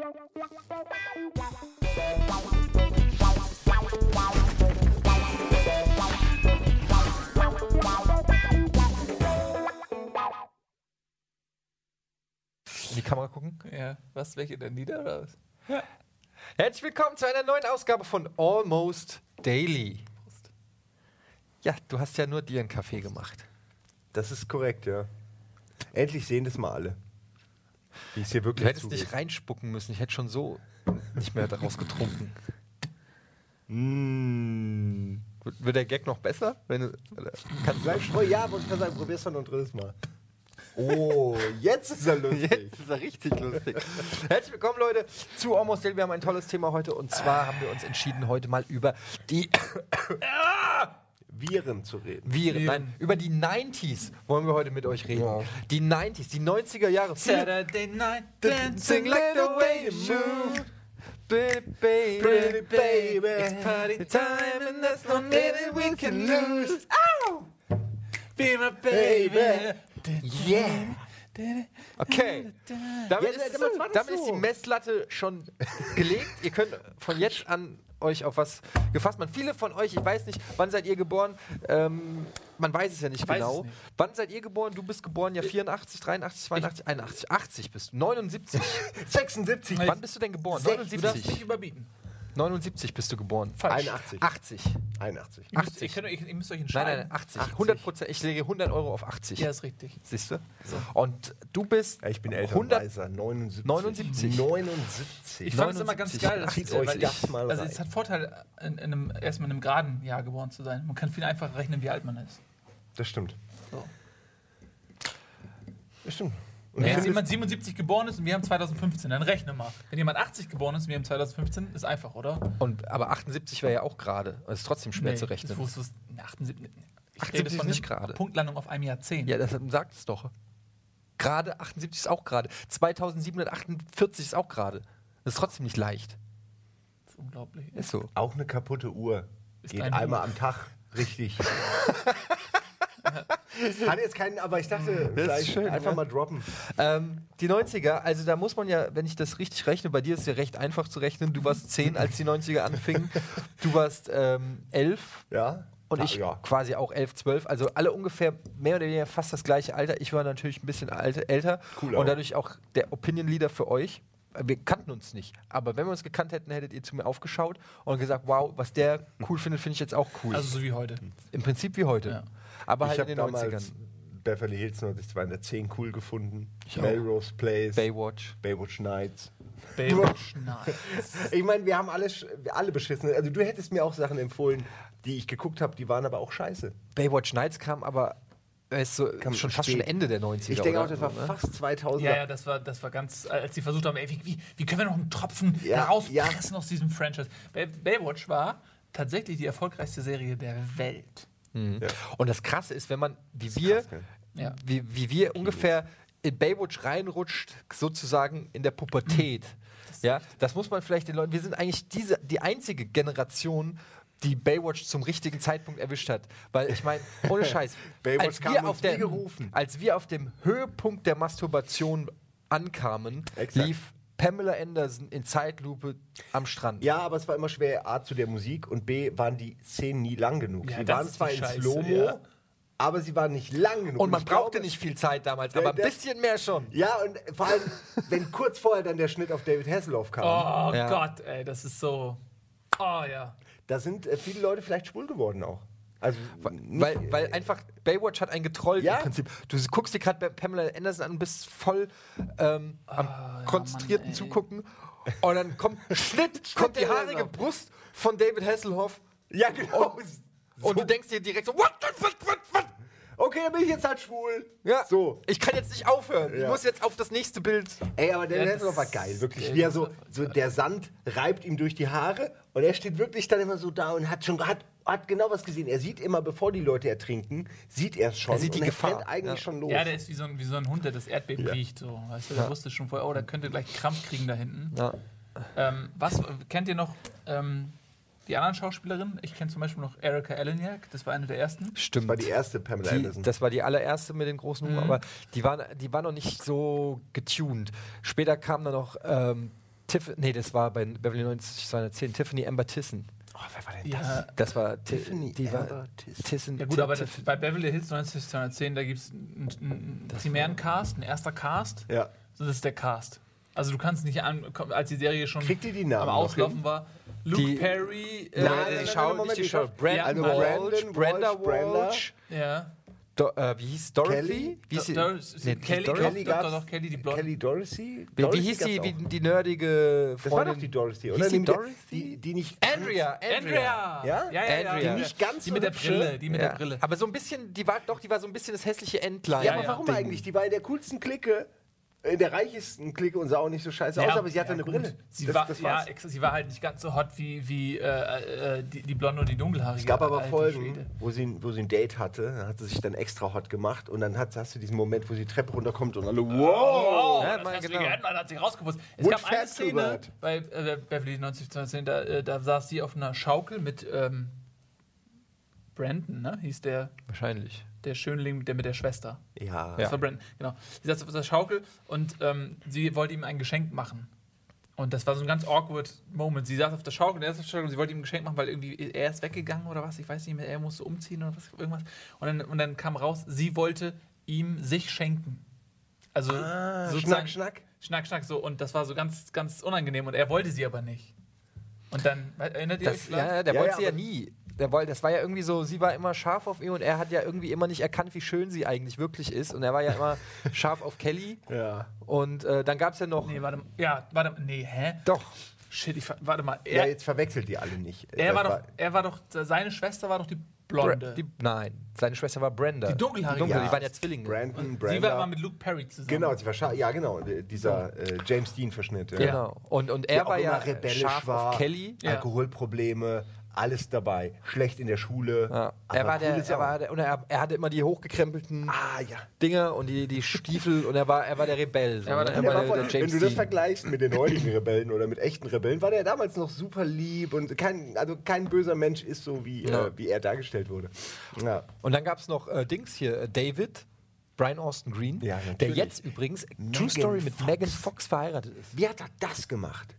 In die Kamera gucken. Ja, was, welche denn nieder oder was? Herzlich willkommen zu einer neuen Ausgabe von Almost Daily. Ja, du hast ja nur dir einen Kaffee gemacht. Das ist korrekt, ja. Endlich sehen das mal alle. Wie es hier Du wirklich hättest zugeht. nicht reinspucken müssen. Ich hätte schon so nicht mehr daraus getrunken. Mmh. Wird wird der Gag noch besser? Wenn du, kannst Sag ich, oh ja, wollte ich gerade sagen, probier's doch noch ein drittes Mal. Oh, jetzt ist er lustig. Jetzt ist er richtig lustig. Herzlich willkommen, Leute, zu Almost Daily. Wir haben ein tolles Thema heute und zwar haben wir uns entschieden, heute mal über die Viren zu reden. Viren, nein, über die 90s wollen wir heute mit euch reden. Ja. Die 90s, die 90er Jahre. Saturday night Dancing like the way you move. Pretty baby, Pretty baby. It's party time and there's no minute we can lose. Be my baby. Yeah. Okay. Damit, Ja, ist, damit ist die. Messlatte schon gelegt. Ihr könnt von jetzt an euch auf was gefasst machen. Viele von euch, ich weiß nicht, wann seid ihr geboren? Ähm, man weiß es ja nicht weiß genau. nicht. Wann seid ihr geboren? Du bist geboren ja 84, 83, 82, 81, 80 bist du. 79. 76. Nein. wann bist du denn geboren? Du darfst mich 79. überbieten. 79 bist du geboren. Falsch. 81. 80. 81. Ihr müsst, 80. ihr, könnt, euch- ihr müsst euch Nein, entscheiden. nein, 80. 100 Prozent. Ich lege 100 Euro auf 80. Ja, ist richtig. Siehst du? Und du bist Ja, ich bin älter 100 und weiser. 79. 79. 79. Ich fand es immer ganz 79. geil, dass, Zieht äh, euch weil das ich, mal also rein. es hat Vorteil, in, in einem, erstmal in einem geraden Jahr geboren zu sein. Man kann viel einfacher rechnen, wie alt man ist. Das stimmt. So. Das stimmt. Und Wenn jetzt jemand 77 geboren ist und wir haben 2015, dann rechne mal. Wenn jemand 80 geboren ist und wir haben 2015, ist einfach, oder? Und, aber 78 wäre ja auch gerade. Das ist trotzdem schwer Nee, zu rechnen. Das nee, 78, ich 78 rede ist von nicht gerade. Punktlandung auf einem Jahrzehnt. Ja, das sagt es doch. Gerade 78 ist auch gerade. 2748 ist auch gerade. Das ist trotzdem nicht leicht. Das ist unglaublich. Ist so. auch eine kaputte Uhr Ist geht einmal Uhr. am Tag richtig. Hat jetzt keinen, aber ich dachte, vielleicht schön, einfach ne? mal droppen. Ähm, die 90er, also da muss man ja, wenn ich das richtig rechne, bei dir ist es ja recht einfach zu rechnen. Du warst 10, als die 90er anfingen. Du warst ähm, 11 Ja? und Ja, ich Ja. quasi auch 11, 12. Also alle ungefähr mehr oder weniger fast das gleiche Alter. Ich war natürlich ein bisschen alte, älter Cool und dadurch auch der Opinion Leader für euch. Wir kannten uns nicht, aber wenn wir uns gekannt hätten, hättet ihr zu mir aufgeschaut und gesagt, wow, was der cool findet, finde ich jetzt auch cool. Also so wie heute. Im Prinzip wie heute. Ja. Aber ich halt habe in den damals 90ern. Beverly Hills 90210 cool gefunden. auch. Melrose Place, Baywatch. Baywatch Nights. Baywatch, nein. Ich meine, wir haben alle, alle beschissen. Also du hättest mir auch Sachen empfohlen, die ich geguckt habe, die waren aber auch scheiße. Baywatch Nights kam aber äh, ist so, Kam schon fast spät. schon Ende der 90er. Ich denke auch, das war ne? fast 2000. Ja, ja, das war, das war ganz, als die versucht haben, ey, wie, wie, können wir noch einen Tropfen Ja, herauspressen aus diesem Franchise? Bay, Baywatch war tatsächlich die erfolgreichste Serie der Welt. Mhm. Und das Krasse ist, wenn man, wie wir, krass? Ja. wie, wie wir ungefähr in Baywatch reinrutscht, sozusagen in der Pubertät. ja, das muss man vielleicht den Leuten. Wir sind eigentlich diese, die einzige Generation, die Baywatch zum richtigen Zeitpunkt erwischt hat. Weil ich meine, ohne Scheiß, Baywatch als, kam wir auf der, als wir auf dem Höhepunkt der Masturbation ankamen, Exakt. lief Pamela Anderson in Zeitlupe am Strand. Ja, aber es war immer schwer, A, zu der Musik und B, waren die Szenen nie lang genug. Ja, sie waren zwar in Slow-Mo, ja. aber sie waren nicht lang genug. Und man brauchte glaube- nicht viel Zeit damals, Der- aber ein der- bisschen mehr schon. Ja, und vor allem, wenn kurz vorher dann der Schnitt auf David Hasselhoff kam, Oh Ja. Gott, ey, das ist so. Oh ja. da sind äh, viele Leute vielleicht schwul geworden auch. Also, nicht- Weil, weil einfach Baywatch hat einen getrollt Ja. im Prinzip. Du guckst dir gerade Pamela Anderson an und bist voll ähm, am ja, konzentrierten Mann. Zugucken. Und dann kommt Schnitt, kommt die haarige. Brust von David Hasselhoff. ja, genau. Und du denkst dir direkt so, what, what, what, what, what? Okay, dann bin ich jetzt halt schwul. Ja, So. Ich kann jetzt nicht aufhören. Ich Ja. muss jetzt auf das nächste Bild. Ey, aber der Ja, Hasselhoff war geil, wirklich. Wie er so, so der Sand reibt ihm durch die Haare und er steht wirklich dann immer so da und hat schon hat, hat genau was gesehen. Er sieht immer, bevor die Leute ertrinken, sieht er es schon. Er sieht die und Gefahr. Eigentlich Ja. schon los. Ja, der ist wie so ein, wie so ein Hund, der das Erdbeben Ja. riecht. So. Weißt du, der wusste schon vorher, oh, der könnte gleich Krampf kriegen da hinten. Ja. Ähm, was kennt ihr noch ähm, die anderen Schauspielerinnen? Ich kenne zum Beispiel noch Erika Eleniak, das war eine der ersten. Stimmt. das war die erste Pamela Die, Anderson. das war die allererste mit den großen Nummern, aber die war, die war noch nicht so getuned. Später kam dann noch ähm, Tiff nee, das war bei Beverly 90 210. Tiffany Amber Tissen. Oh, wer war denn Ja, Das war Ti- Tiffany die war Amber Tissen. Tissen. ja gut, aber das, bei Beverly Hills 90210, da gibt es einen, einen primären Cast, ein erster Cast. Ja. So, das ist der Cast. Also du kannst nicht an, als die Serie schon Kriegt ihr die Namen am noch Auslaufen war. Luke Die- Perry, äh, Nein, nein, die nein, Schau, Moment, die die Schau. Schau- Brandon Also Walsh, Brandon Brenda Walsh, Brenda. Walsh. ja. Do, äh, wie hieß Dorothy? Kelly? Wie hieß sie? Do- Nee, Kelly, Dorothy? Kelly, doch, gab's- doch, doch, Kelly, die Blonde. Kelly Dorsey? Wie, wie Dorothy hieß die, wie, die nerdige Das war Freundin? doch die Dorothy, Hieß oder? die mit der- Dorothy? Die, die nicht. Andrea, Andrea. Andrea! Ja? Ja, ja, ja. Andrea. Die, Nicht ganz die mit der. Brille, die mit Ja. der Brille. Aber so ein bisschen, die war doch, die war so ein bisschen das hässliche Entlein. Ja, Ja, aber ja. warum Ding. eigentlich? Die war in der coolsten Clique, in der reichesten Clique und sah auch nicht so scheiße aus, aber sie hatte ja, eine gut. Brille. Sie, Das- war, das ja, sie war halt nicht ganz so hot wie, wie äh, äh, die, die Blonde und die Dunkelhaarige. Es gab aber Folgen, wo sie, wo sie ein Date hatte, dann hat sie sich dann extra hot gemacht und dann hat, hast du diesen Moment, wo sie die Treppe runterkommt und alle, wow! Oh, Ja, das genau. man hat sich rausgeputzt. Es Would gab eine Szene bei äh, Beverly 9010, da, äh, da saß sie auf einer Schaukel mit ähm, Brandon, ne? hieß der, Wahrscheinlich. Der Schönling mit der, mit der Schwester. Ja. Das war Brandon, genau. Sie saß auf der Schaukel und ähm, sie wollte ihm ein Geschenk machen. Und das war so ein ganz awkward Moment. Sie saß auf der Schaukel, und er saß auf der Schaukel und sie wollte ihm ein Geschenk machen, weil irgendwie er ist weggegangen oder was, ich weiß nicht mehr, er musste umziehen oder was, irgendwas. Und dann, und dann kam raus, sie wollte ihm sich schenken. Also Ah, Schnack, Schnack. Schnack, schnack, so. Und das war so ganz, ganz unangenehm und er wollte sie aber nicht. Und dann, erinnert ihr euch Das, vielleicht? ja, der Ja, wollte ja, sie ja nie. Der wollte, das war ja irgendwie so, sie war immer scharf auf ihn und er hat ja irgendwie immer nicht erkannt, wie schön sie eigentlich wirklich ist. Und er war ja immer scharf auf Kelly. Ja. Und äh, dann gab es ja noch. Nee, warte mal. Ja, warte mal. Nee, hä? Doch. Shit, ich, ver- warte mal. ja, Er, jetzt verwechselt die alle nicht. er, Das war doch, er war doch, seine Schwester war doch die Blonde. Bra- Die, nein, seine Schwester war Brenda. Die dunkelhaarige. Die, Dunkel, Ja. die waren ja Zwillinge. Brandon, Sie Brenda. war immer mit Luke Perry zusammen. Genau, sie war ja genau, dieser äh, James Dean Verschnitt. Ja. Genau. Und, und er war ja rebellisch scharf war, auf Kelly. Ja. Alkoholprobleme, alles dabei, schlecht in der Schule. Ja. Er war der, er war der, und er, er hatte immer die hochgekrempelten Ah ja. Dinger und die, die Stiefel und er war, er war der Rebell. So, Er war ne? der- Der war der, voll, der wenn du das Dean. vergleichst mit den heutigen Rebellen oder mit echten Rebellen, war der damals noch super lieb und kein, also kein böser Mensch ist so, wie, Ja. äh, wie er dargestellt wurde. Ja. Und dann gab es noch äh, Dings hier, äh, David, Brian Austin Green, Ja, der jetzt übrigens Megan True Story mit Fox. Megan Fox verheiratet ist. Wie hat er das gemacht?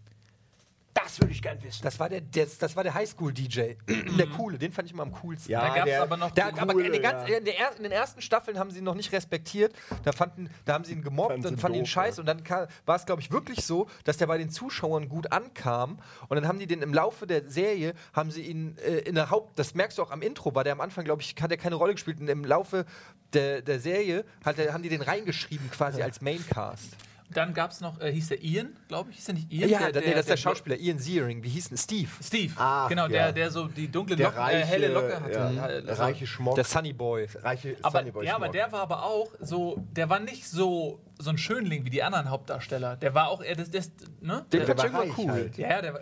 Das würde ich gern wissen. Das war der, der, das war der Highschool-DJ. der coole, den fand ich immer am coolsten. Ja, Da gab es aber noch. Der, die- aber in den, ja. ganz, in, der er, in den ersten Staffeln haben sie ihn noch nicht respektiert. Da, fanden, da haben sie ihn gemobbt Fanden sie und fanden ihn doof, scheiße. ja. Und dann war es, glaube ich, wirklich so, dass der bei den Zuschauern gut ankam. Und dann haben die den im Laufe der Serie, haben sie ihn äh, in der Haupt... Das merkst du auch am Intro, war der am Anfang, glaube ich, hat er keine Rolle gespielt. Und im Laufe der, der Serie hat haben die den reingeschrieben quasi als Maincast. Dann gab es noch, äh, hieß der Ian, glaube ich, hieß der nicht Ian? Ja, der, der, nee, das ist der Schauspieler Ian Ziering. Wie hieß denn Steve? Steve. Ach, genau, ja. der, der so die dunkle der Locke, reiche, äh, helle Locke hatte. ja, Äh, der so. reiche Schmock. Der Sunny Boy. reiche Aber, Sunnyboy ja, aber der war aber auch so, der war nicht so, so ein Schönling wie die anderen Hauptdarsteller. Der war auch eher das, das ne? Der, ich war reich cool. halt. ja, ja, der war,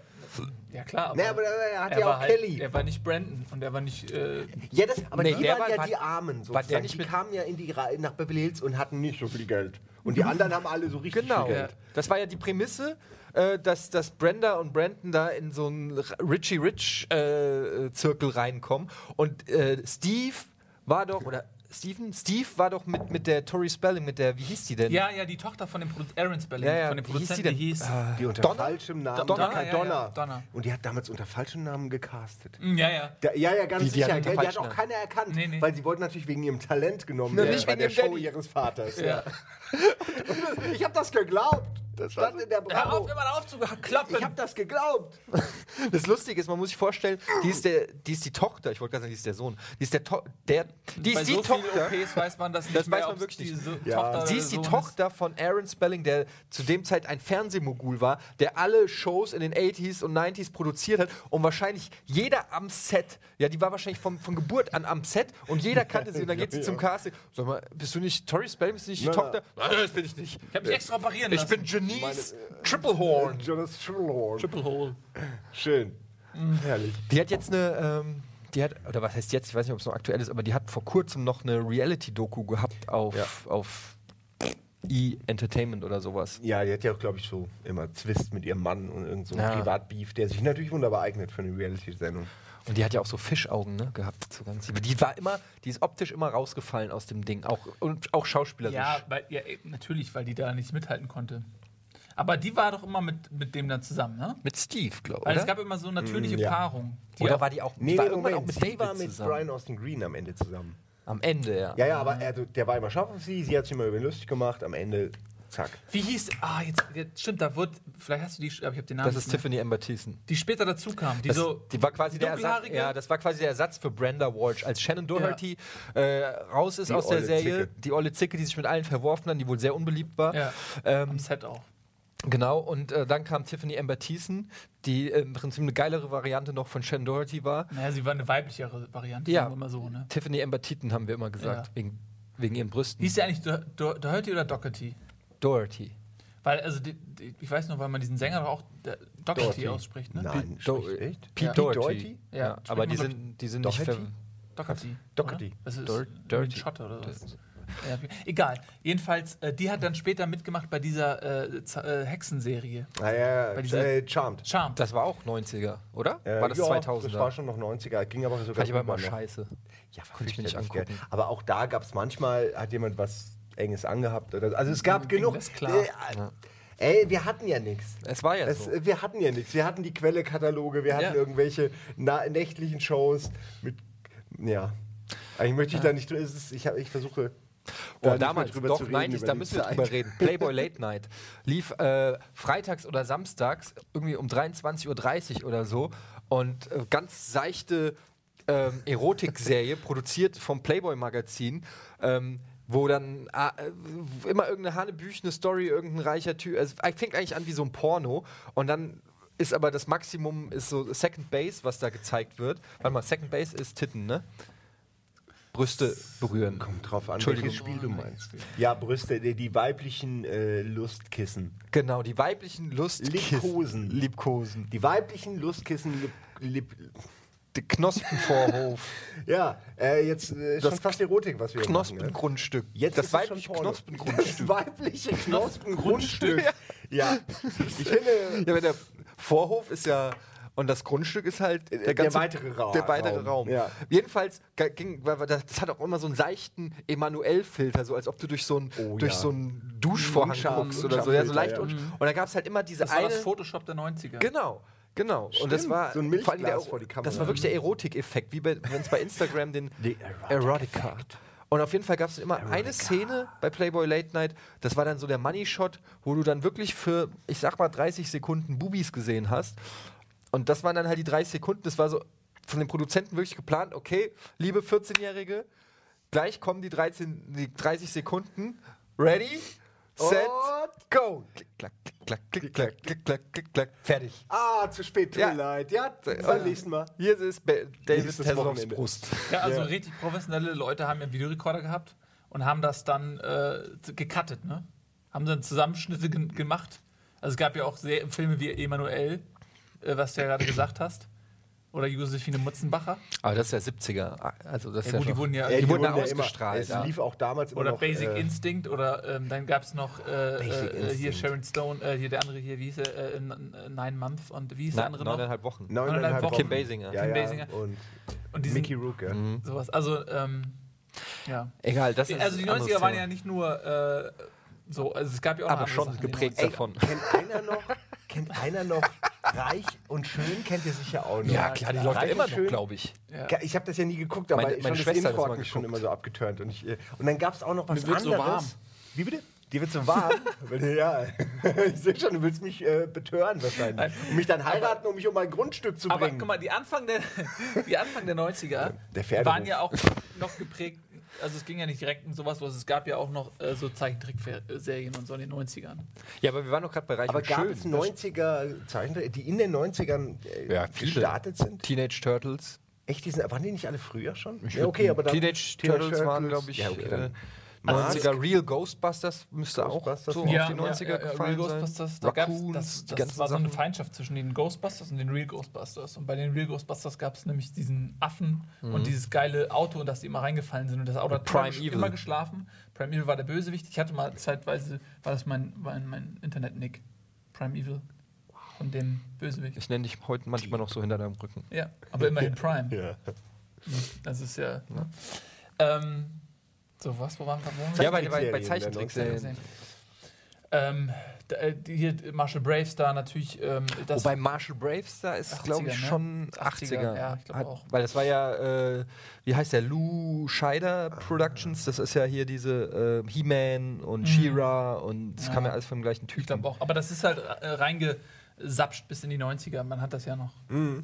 ja klar. Nee, aber er hat er ja war auch halt, Kelly. Er war nicht Brandon und er war nicht, äh, Ja, das, aber Nee, die der waren war- ja war- die Armen war sozusagen. der nicht die mit- kamen ja in die, nach Beverly Hills und hatten nicht so viel Geld. Und die anderen haben alle so richtig Genau. viel Geld. Das war ja die Prämisse, äh, dass, dass Brenda und Brandon da in so einen Richie Rich äh, Zirkel reinkommen. Und äh, Steve war doch, oder Steven? Steve war doch mit, mit der Tori Spelling, mit der, wie hieß die denn? ja, ja, die Tochter von dem Produ Aaron Spelling, Ja, ja, von dem wie hieß die Produzenten, denn? die hieß, Die unter Donna? falschem Namen. Donna, Donna, ja, ja, Donna. Donna. Und die hat damals unter falschem Namen gecastet. ja, ja. Der, ja, ja, ganz die sicher. hat? Die hat auch keiner erkannt. Nee, nee. Weil sie wollten natürlich wegen ihrem Talent genommen werden nicht bei wegen der Show Daddy. ihres Vaters. Ja. Ich habe das geglaubt. Das stand in der Hör auf, Bravo. immer auf zu klappen. Ich habe das geglaubt. Das Lustige ist, man muss sich vorstellen, die ist, der, die ist die Tochter, ich wollte gerade sagen, die ist der Sohn. Die ist der, to der die Bei ist die so Tochter. OPs weiß man das nicht Das mehr, weiß man wirklich die nicht. so Ja. Tochter Sie ist die Sohn Tochter von Aaron Spelling, der zu dem Zeit ein Fernsehmogul war, der alle Shows in den 80s und 90s produziert hat und wahrscheinlich jeder am Set, ja, die war wahrscheinlich vom, von Geburt an am Set und jeder kannte sie und dann geht sie Ja. zum Casting. Sag mal, bist du nicht Tori Spelling, bist du nicht die Nein, Tochter? Nein, das bin ich nicht. Ich habe mich extra operieren Ich lassen. bin Janice Triplehorn. Jonas Trillhorn. Triple Hole. Schön. Herrlich. Die hat jetzt eine, ähm, die hat, oder was heißt jetzt, ich weiß nicht, ob es noch aktuell ist, aber die hat vor kurzem noch eine Reality-Doku gehabt auf, Ja. auf E-Entertainment oder sowas. Ja, die hat ja auch, glaube ich, so immer Zwist mit ihrem Mann und irgend so ein Ja. Privatbeef, der sich natürlich wunderbar eignet für eine Reality-Sendung. Und die hat ja auch so Fischaugen ne, gehabt. So ganz, die war immer, die ist optisch immer rausgefallen aus dem Ding. Auch, und auch schauspielerisch. Ja, weil, ja, natürlich, weil die da nicht mithalten konnte. Aber die war doch immer mit, mit dem dann zusammen, ne? Mit Steve, glaube Weil ich. es gab immer so natürliche Mm, ja. Paarung. Oder auch- war die auch, Nee, die war nee, irgendwann Moment, auch mit David war mit zusammen? Brian Austin Green am Ende zusammen. Am Ende, ja. Ja, ja, aber er, der war immer scharf auf sie, sie hat sich immer über ihn lustig gemacht, am Ende, zack. Wie hieß. Ah, jetzt, jetzt stimmt, da wird. Vielleicht hast du die. Aber ich habe den Namen. Das ist. Tiffany Amber Thiessen. Die später dazu kam. Die Das, so. die war quasi der Ersatz, ja, das war quasi der Ersatz für Brenda Walsh, als Shannon Doherty äh, raus ist Die aus der Serie. Zicke. Die olle Zicke, die sich mit allen verworfen hat, die wohl sehr unbeliebt war. Ja. Ähm, Am Set auch. Genau, und äh, dann kam Tiffany Amber Thiessen, die äh, im Prinzip eine geilere Variante noch von Shannon Doherty war. Naja, sie war eine weiblichere Variante, Ja. sagen wir mal so, ne? Tiffany Amber Titten haben wir immer gesagt, Ja. wegen, wegen ihren Brüsten. Hieß sie eigentlich Do Do Doherty oder Doherty? Doherty. Weil, also, die, die, ich weiß noch, weil man diesen Sänger doch auch der Doherty, Doherty. ausspricht, ne? Nein, Do echt? Pete Ja. Doherty. Doherty? Ja, Ja, aber die sind, die sind nicht Doherty? ver Doherty. Doherty. oder? Das ist Dirty. ein Schotte oder was? Ja, egal. Jedenfalls, äh, die hat dann später mitgemacht bei dieser äh, äh, Hexenserie. Ah, ja, Bei ja, dieser- äh, Charmed. Charmed. Das war auch 90er, oder? Äh, war das ja, 2000er? Das war schon noch 90er, ging aber sogar Fand ich aber immer noch. scheiße. Ja, war Konnte ich mir nicht angucken. Aber auch da gab es manchmal, hat jemand was Enges angehabt. Oder, also es gab genug. das klar. Äh, ey, wir hatten ja nichts. Es war ja Es, so. wir hatten ja nichts. Wir hatten die Quelle-Kataloge, wir hatten Ja. irgendwelche nächtlichen Shows mit. Ja. Eigentlich möchte ich da nicht ist- Ich, hab- ich versuche. Oh, da mehr damals, doch, zu reden, 90s, über da müssen wir Zeit. drüber reden. Playboy Late Night lief äh, freitags oder samstags irgendwie um 23.30 Uhr oder so und äh, ganz seichte ähm, Erotikserie, produziert vom Playboy-Magazin. Ähm, wo dann ah, äh, immer irgendeine hanebüchene Story, irgendein reicher Typ, es fängt eigentlich an wie so ein Porno und dann ist aber das Maximum ist so Second Base, was da gezeigt wird. Warte mal, Second Base ist Titten, ne? Brüste berühren. Kommt drauf an, welches Spiel du meinst. Ja, Brüste, die, die weiblichen äh, Lustkissen. Genau, die weiblichen Lustkissen. Liebkosen. Liebkosen. Die weiblichen Lustkissen. Lip, lip, Der Knospenvorhof. ja, äh, jetzt äh, schon Das fast Erotik, was wir hier machen. Ne? Knospengrundstück. Jetzt das ist es schon weibliche. Knospengrundstück. Das weibliche Knospengrundstück. ja. Ich finde, ja, aber der Vorhof ist ja. Und das Grundstück ist halt der, Der ganze, weitere Ra- Der weitere Raum, Raum. ja. Jedenfalls ging, weil- das hat auch immer so einen seichten Emanuel-Filter, so als ob du durch so einen Oh, durch ja. so einen Duschvorhang guckst oder so. Ja, so leicht Unscharffilter, un- Und da gab es halt immer diese Das war eine. das Photoshop der 90er. Genau, genau. und das war so ein vor allem der, vor die Kamera. Das war wirklich der Erotikeffekt, wie wenn es bei Instagram den Erotica. Und auf jeden Fall gab es immer eine Szene bei Playboy Late Night, das war dann so der Money Shot, wo du dann wirklich für, ich sag mal, 30 Sekunden Bubis gesehen hast. Und das waren dann halt die 30 Sekunden, das war so von den Produzenten wirklich geplant, okay, liebe 14-Jährige, gleich kommen die, 13, die 30 Sekunden, ready, set, Und- go. Klick, klack, klick, klack, klick, klack, klick, klack, klick, klack, fertig. Ah, zu spät, tut Ja. mir leid. Ja, beim nächsten Mal. Hier ist Ba- David Nächstes Hasselhoffs Wochenende. Brust. Ja, also Ja. richtig professionelle Leute haben ja einen Videorekorder gehabt und haben das dann äh, z- gecuttet, ne? Haben dann Zusammenschnitte ge gemacht. Also es gab ja auch sehr, Filme wie Emanuel, äh, was du ja gerade gesagt hast. Oder Josephine Mutzenbacher. Aber das ist ja 70er. Also das ist Ja, ja, gut, die wurden ja. Ey, die wurden ja ausgestrahlt, Immer, es lief auch damals immer oder noch, Basic äh, Instinct oder ähm, dann gab es noch äh, Basic äh, hier. Sharon Stone, äh, hier der andere hier, wie hieß er, äh, in, äh, Nine Month und wie hieß der andere noch? neuneinhalb Wochen. neuneinhalb Wochen. Kim Basinger. Ja, Kim ja, Basinger. Und Und die Mickey Rook, ja. sowas. Also, ähm, ja. Egal, das ist Also die ein anderes 90er waren Thema. ja nicht nur äh, so, also es gab ja auch noch aber schon Sachen geprägt 90ern. davon. Kennt einer noch, kennt einer noch Reich und Schön? Kennt ihr sicher auch noch. Ja, klar, die läuft ja immer noch, Schön. glaube ich. Ja. Ich habe das ja nie geguckt, aber Meine- schon meine das Schwester Intro das hat mich schon immer so abgeturnt. Und, ich, äh, und dann gab es auch noch was Mir wird so anderes. warm. Wie bitte? Dir wird so warm? Ja, ich sehe schon, du willst mich äh, betören wahrscheinlich. Und mich dann heiraten, um mich um mein Grundstück zu Aber bringen. guck mal, die Anfang der, die Anfang der 90er Der waren ja auch noch geprägt, also es ging ja nicht direkt um sowas, bloß es gab ja auch noch äh, so Zeichentrickserien und so in den 90ern. Ja, aber wir waren doch gerade bei Reich aber und gab Schön. es 90er Zeichentrick, die in den 90ern äh, Ja, viele. gestartet sind? Teenage Turtles. Echt, die sind, waren die nicht alle früher schon? Ich ja, okay, aber dann Teenage Turtles waren, glaube ich, ja, okay, dann äh, Mask. 90er Real Ghostbusters müsste Ghostbusters. auch so Ja, auf die 90er ja, ja, gefallen Real sein. Ghostbusters, da gab's, Raccoons, das, das ganzen war so eine. Feindschaft zwischen den Ghostbusters und den Real Ghostbusters. Und bei den Real Ghostbusters gab es nämlich diesen Affen und dieses geile Auto, in das die immer reingefallen sind. Und das Auto hat Mhm. Prime immer, Evil. immer geschlafen. Prime Evil war der Bösewicht. Ich hatte mal zeitweise, war das mein, mein, mein Internet-Nick. Prime Evil. Von dem Bösewicht. Ich nenne dich heute manchmal noch so hinter deinem Rücken. Ja, aber immerhin Prime. Ja. Das ist ja. Ne? Ähm, so, was? Wo waren wir? Ja, bei, bei, bei Zeichentrickserien. Ähm, d- äh, hier Marshall Bravestar natürlich. Ähm, das Wobei Marshall Bravestar ist, 80er, glaube ich, ne? schon 80er, 80er. ja, ich glaub Hat- auch. Weil das war ja, äh, wie heißt der, Lou Scheider Productions. Das ist ja hier diese äh, He-Man und She-Ra und das Ja. kam ja alles vom gleichen Typen. Ich glaube auch. Aber das ist halt äh, reingesapscht bis in die 90er. Man hat das ja noch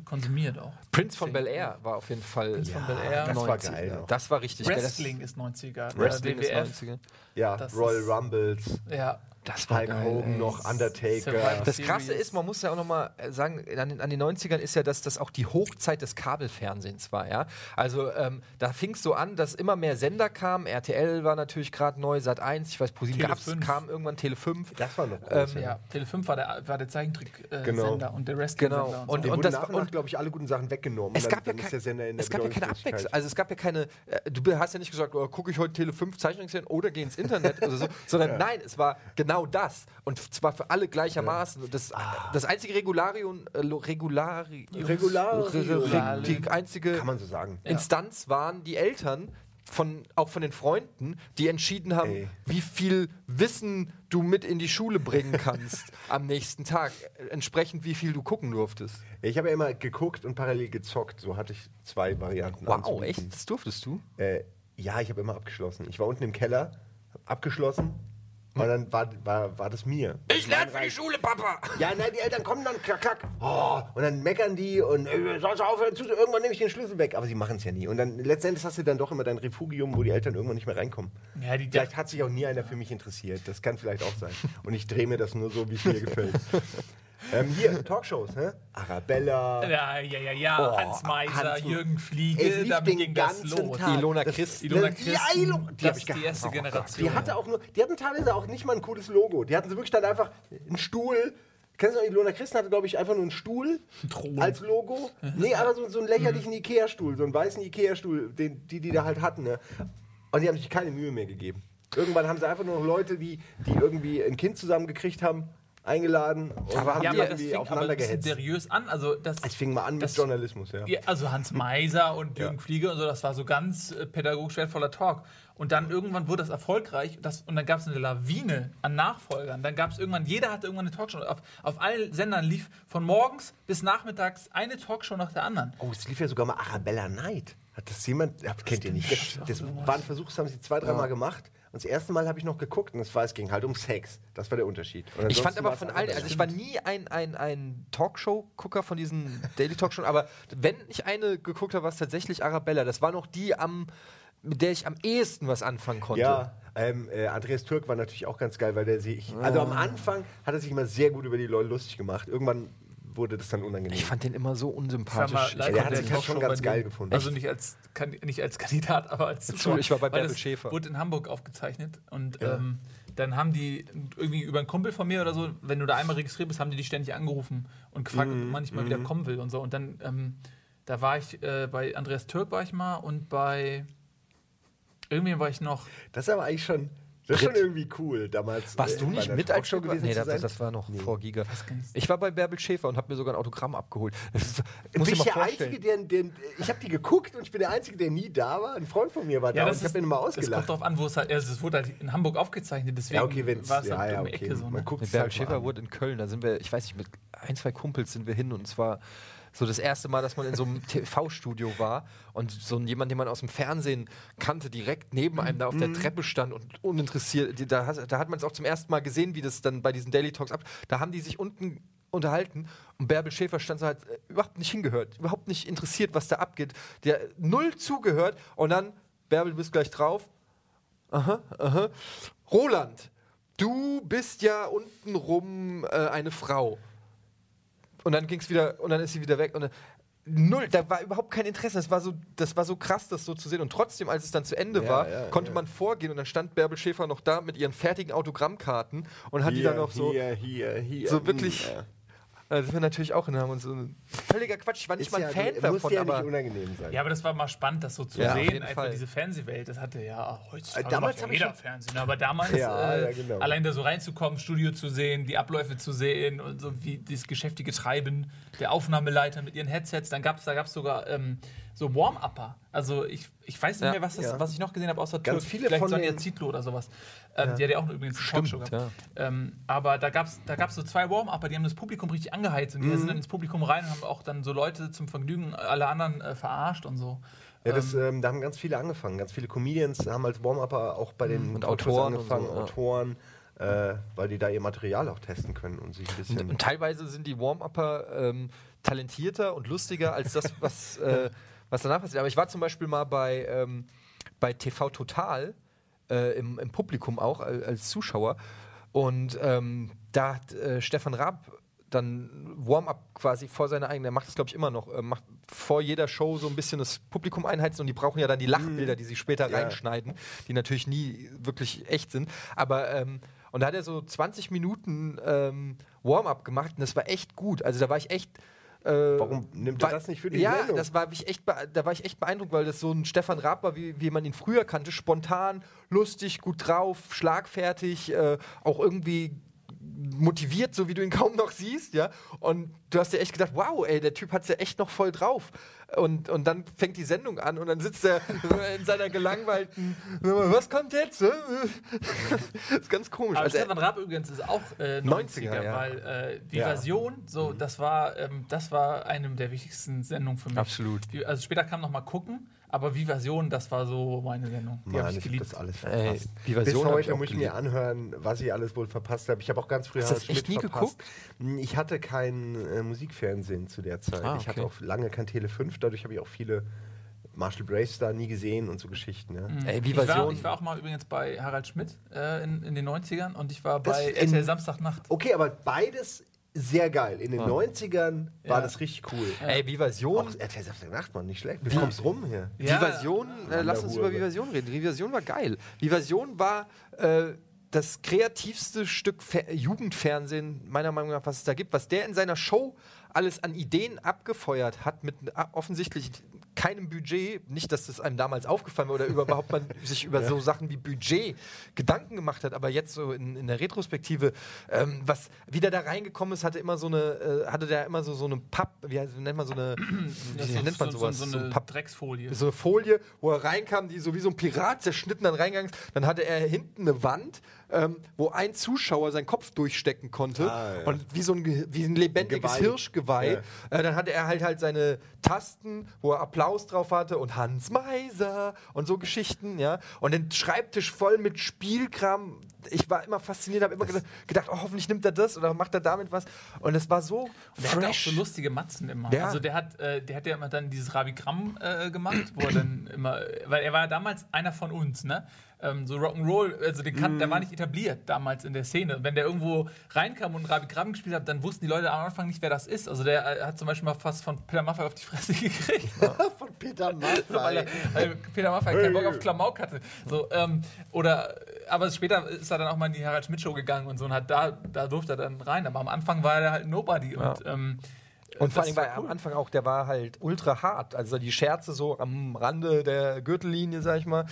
konsumiert auch. Prince von Bel Air war auf jeden Fall Prince von Bel Air. das war 90er. geil noch. Das war richtig geil. Wrestling ist 90er. Das, Wrestling äh, ist WWF. 90er. Ja, Das Royal ist- Rumbles, Ja. Das Hulk Hogan ey. noch, Undertaker. Survivor Das Krasse ist, man muss ja auch nochmal sagen, an den, an den 90ern ist ja, dass das auch die Hochzeit des Kabelfernsehens war, ja. Also ähm, da fing es so an, dass immer mehr Sender kamen. RTL war natürlich gerade neu, Sat 1, ich weiß, ProSieben gab's, 5. kam irgendwann Tele 5. Das war noch Ähm, groß. Ja, Tele 5 war der, war der Zeichentrick-Sender Genau. und der Wrestling-Sender Genau. und, Und- und wurden das nach war- und und- glaube ich, alle guten Sachen weggenommen. Es Und gab, dann, ja dann kein, der Sender in der es gab ja keine. Abwechslung. Also es gab ja keine, äh, du hast ja nicht gesagt, oh, gucke ich heute Tele 5 Zeichnungsserien oder gehe ins Internet oder so, sondern nein, es war genau das. Und zwar für alle gleichermaßen. Das, das einzige Regularium, äh, Regularium. Re- die einzige Kann man so sagen. Instanz waren die Eltern, von, auch von den Freunden, die entschieden haben, Ey. wie viel Wissen du mit in die Schule bringen kannst am nächsten Tag, äh, entsprechend wie viel du gucken durftest. Ich habe ja immer geguckt und parallel gezockt. So hatte ich zwei Varianten. Wow, anzubieten. echt? Das durftest du? Äh, ja, ich habe immer abgeschlossen. Ich war unten im Keller, abgeschlossen und dann war, war, war das mir. Ich lerne für die Schule, Papa! Ja, nein, die Eltern kommen dann, klack, klack. Oh, und dann meckern die und äh, sollst du aufhören zu. Irgendwann nehme ich den Schlüssel weg. Aber sie machen es ja nie. Und dann letztendlich hast du dann doch immer dein Refugium, wo die Eltern irgendwann nicht mehr reinkommen. Ja, die Vielleicht hat sich auch nie einer für mich interessiert. Das kann vielleicht auch sein. Und ich drehe mir das nur so, wie es mir gefällt. ähm, hier, Talkshows, ne? Arabella. Ja, ja, ja, ja. Oh, Hans Meiser, Hans- Jürgen Es Fliege, lief damit den ging das ganzen los. Tag. Ilona Das- Christ. Ilona Ja, Christen, Ilo- die das ich ist die erste Oh. Generation. Die hatte auch nur, die hatten teilweise auch nicht mal ein cooles Logo. Die hatten so wirklich dann einfach einen Stuhl. Kennst du noch, Ilona Christen hatte, glaube ich, einfach nur einen Stuhl Thron. als Logo. Nee, aber so, so einen lächerlichen Ikea-Stuhl, so einen weißen Ikea-Stuhl, den, die die da halt hatten. Ne? Und die haben sich keine Mühe mehr gegeben. Irgendwann haben sie einfach nur noch Leute, die, die irgendwie ein Kind zusammengekriegt haben, eingeladen und Aber haben ja, das irgendwie aufeinander gehetzt. seriös an. Also das, Es fing mal an mit das- Journalismus, ja. Ja, also Hans Meiser und Jürgen Ja. Fliege und so, das war so ganz äh, pädagogisch wertvoller Talk. Und dann irgendwann wurde das erfolgreich das, und dann gab es eine Lawine an Nachfolgern. Dann gab es irgendwann, jeder hatte irgendwann eine Talkshow. Auf, auf allen Sendern lief von morgens bis nachmittags eine Talkshow nach der anderen. Oh, es lief ja sogar mal Arabella Night. Hat das jemand, ja, kennt ihr nicht? Das war ein Versuch, das haben sie zwei, dreimal gemacht. Und das erste Mal habe ich noch geguckt und es war, es ging halt um Sex. Das war der Unterschied. Ich fand aber von allen, also ich war nie ein, ein, ein Talkshow-Gucker von diesen Daily Talkshows, aber wenn ich eine geguckt habe, war es tatsächlich Arabella. Das war noch die, am, mit der ich am ehesten was anfangen konnte. Ja, ähm, äh, Andreas Türk war natürlich auch ganz geil, weil der sich. Also am Anfang hat er sich immer sehr gut über die Leute lustig gemacht. Irgendwann wurde das dann unangenehm. Ich fand den immer so Sag mal, unsympathisch. live der hat sich halt schon ganz geil dir. gefunden. Also nicht als, kan- nicht als Kandidat, aber als Zuschauer. ich war bei Bärbel das Schäfer. Wurde in Hamburg aufgezeichnet und ähm, dann haben die irgendwie über einen Kumpel von mir oder so, wenn du da einmal registriert bist, haben die dich ständig angerufen und gefragt, Mhm, ob man nicht mal wieder kommen will und so. Und dann, ähm, da war ich äh, bei Andreas Türk war ich mal und bei irgendwie war ich noch. das ist aber eigentlich schon. Das ist schon irgendwie cool, damals. Warst äh, du nicht mit als Talkshow gewesen? Nee, zu das, sein? das war noch vor Giga. Ich war bei Bärbel Schäfer und habe mir sogar ein Autogramm abgeholt. Das ist, Bin muss ich mal der. Einzige, der, der ich habe die geguckt und ich bin der Einzige, der nie da war. Ein Freund von mir war da und ich habe ihn immer das kommt ausgelacht. drauf an, wo es halt, also es wurde halt in Hamburg aufgezeichnet, deswegen Ja, okay, war es ja, halt ja, um okay. Ecke so. Ne? Es Bärbel halt mal Schäfer an. wurde in Köln, da sind wir, ich weiß nicht, mit ein, zwei Kumpels sind wir hin und es war so das erste Mal, dass man in so einem TV-Studio war und so jemand, den man aus dem Fernsehen kannte, direkt neben einem da auf Mhm. der Treppe stand und uninteressiert. Da, hat- da hat man es auch zum ersten Mal gesehen, wie das dann bei diesen Daily Talks ab. Da haben die sich unten unterhalten und Bärbel Schäfer stand so halt äh, überhaupt nicht hingehört, überhaupt nicht interessiert, was da abgeht. Der null zugehört und dann, Bärbel, du bist gleich drauf. Aha, aha. Roland, du bist ja untenrum äh, eine Frau. Und dann ging's wieder, und dann ist sie wieder weg. Und dann, null, da war überhaupt kein Interesse. Das war so, das war so krass, das so zu sehen. Und trotzdem, als es dann zu Ende Ja, war, ja, konnte ja. man vorgehen und dann stand Bärbel Schäfer noch da mit ihren fertigen Autogrammkarten und hat die dann noch so. Hier, hier, hier. so wirklich- Ja. Da sind wir natürlich auch hin, haben so ein völliger Quatsch. Ich war nicht Ist mal ja, ein Fan muss davon, ja aber. nicht unangenehm sein. Ja, aber das war mal spannend, das so zu Ja, sehen. Einfach Fall. diese Fernsehwelt, das hatte ja heutzutage Äh, damals ja jeder Fernsehen. Aber damals Ja, äh, ja, genau. allein da so reinzukommen, Studio zu sehen, die Abläufe zu sehen und so wie das geschäftige Treiben der Aufnahmeleiter mit ihren Headsets. Dann gab es da gab's sogar ähm, so Warm-Upper. Also ich, ich weiß nicht Ja. mehr, was, das, Ja. was ich noch gesehen habe, außer Ganz Türk. viele Vielleicht von Sonja Zietlow oder sowas. Ähm, Die hat ja auch übrigens Talkshow Stimmt, gehabt. Ähm, aber da gab es da gab's so zwei Warm-Upper, die haben das Publikum richtig angeheizt und die Mhm. sind dann ins Publikum rein und haben auch dann so Leute zum Vergnügen alle anderen äh, verarscht und so. Ja, das, ähm, da haben ganz viele angefangen. Ganz viele Comedians haben als Warm-Upper auch bei den Und Autoren und angefangen, so, ja. Autoren, äh, weil die da ihr Material auch testen können und sich ein bisschen. Und, und teilweise sind die Warm-Upper ähm, talentierter und lustiger als das, was, äh, was danach passiert. Aber ich war zum Beispiel mal bei, ähm, bei TV Total äh, im, im Publikum auch al- als Zuschauer. Und ähm, da hat äh, Stefan Raab dann Warm-up quasi vor seiner eigenen, er macht das glaube ich immer noch, äh, macht vor jeder Show so ein bisschen das Publikum einheizen und die brauchen ja dann die Lachbilder, die sie später Ja. reinschneiden, die natürlich nie wirklich echt sind. Aber ähm, und da hat er so 20 Minuten ähm, Warm-up gemacht und das war echt gut. Also da war ich echt. Äh, Warum nimmt er war- das nicht für die Ja, Sendung? das war ich echt, da war ich echt beeindruckt, weil das so ein Stefan Raab war, wie, wie man ihn früher kannte. Spontan, lustig, gut drauf, schlagfertig, äh, auch irgendwie motiviert, so wie du ihn kaum noch siehst, ja. Und du hast dir echt gedacht, wow, ey, der Typ hat's ja echt noch voll drauf. Und, und dann fängt die Sendung an und dann sitzt er in seiner gelangweilten, was kommt jetzt? das ist ganz komisch. Aber Also, Stefan Raab übrigens ist auch äh, 90er, 90er, ja. weil äh, die Ja. Version, so, das war, ähm, das war eine der wichtigsten Sendungen für mich. Absolut. Die, also später kam noch mal gucken, aber wie Version, das war so meine Sendung. Die habe ich ich hab geliebt. das alles Ey, verpasst. die Version Bis heute muss ich mir anhören, was ich alles wohl verpasst habe. Ich habe auch ganz früher Hast du das echt nie verpasst. Ich hatte kein äh, Musikfernsehen zu der Zeit. Ah, Ich hatte okay. auch lange kein Tele 5, dadurch habe ich auch viele Marshall Bravestar nie gesehen und so Geschichten. Ja. Ey, wie Ich war, ich war auch mal übrigens bei Harald Schmidt äh, in, in den 90ern und ich war Das bei RTL Samstagnacht. Okay, aber beides sehr geil. In den 90ern war Ja. das richtig cool. Ey, wie Version. Auch RTL Samstagnacht, Mann, nicht schlecht. Du kommst rum hier. Ja. Version, äh, lass uns über Wanderhure. die Version reden. Die Version war geil. Die Version war äh, das kreativste Stück Fer Jugendfernsehen, meiner Meinung nach, was es da gibt. Was der in seiner Show alles an Ideen abgefeuert hat, mit offensichtlich keinem Budget. Nicht, dass das einem damals aufgefallen war oder überhaupt man sich über so Sachen wie Budget Gedanken gemacht hat, aber jetzt so in, in der Retrospektive, ähm, was wieder da reingekommen ist, hatte immer so eine, äh, hatte der immer so, so eine Papp, wie heißt- nennt man so eine, wie ist nennt man so, sowas? So, so So eine Papp- Drecksfolie. so eine Folie, wo er reinkam, die so wie so ein Pirat zerschnitten dann reingegangen ist. Dann hatte er hinten eine Wand, ähm, wo ein Zuschauer seinen Kopf durchstecken konnte. Ah, ja. Und wie so ein, wie ein lebendiges Geweih. Hirschgeweih. Ja. Äh, dann hatte er halt halt seine Tasten, wo er Applaus drauf hatte und Hans Meiser und so Geschichten, ja. Und den Schreibtisch voll mit Spielkram. Ich war immer fasziniert, habe immer gedacht, gedacht, oh, hoffentlich nimmt er das oder macht er damit was. Und es war so Und der hat auch fresh. so lustige Matzen immer. Ja. Also der hat, äh, der hat ja immer dann dieses Rabigramm äh, gemacht, wo er dann immer, weil er war ja damals einer von uns, ne? Ähm, so Rock'n'Roll, also den kan der war nicht etabliert damals in der Szene. Wenn der irgendwo reinkam und Rabigramm gespielt hat, dann wussten die Leute am Anfang nicht, wer das ist. Also der äh, hat zum Beispiel mal fast von Peter Maffay auf die Fresse gekriegt. Von Peter weil, er, weil Peter Maffay keinen Bock auf Klamauk hatte. So, ähm, oder, aber später ist er dann auch mal in die Harald Schmidt Show gegangen und so und hat da, da durfte er dann rein. Aber am Anfang war er halt Nobody. Und, ähm, Und vor allem war er cool. am Anfang auch, der war halt ultra hart. Also die Scherze so am Rande der Gürtellinie, sag ich mal.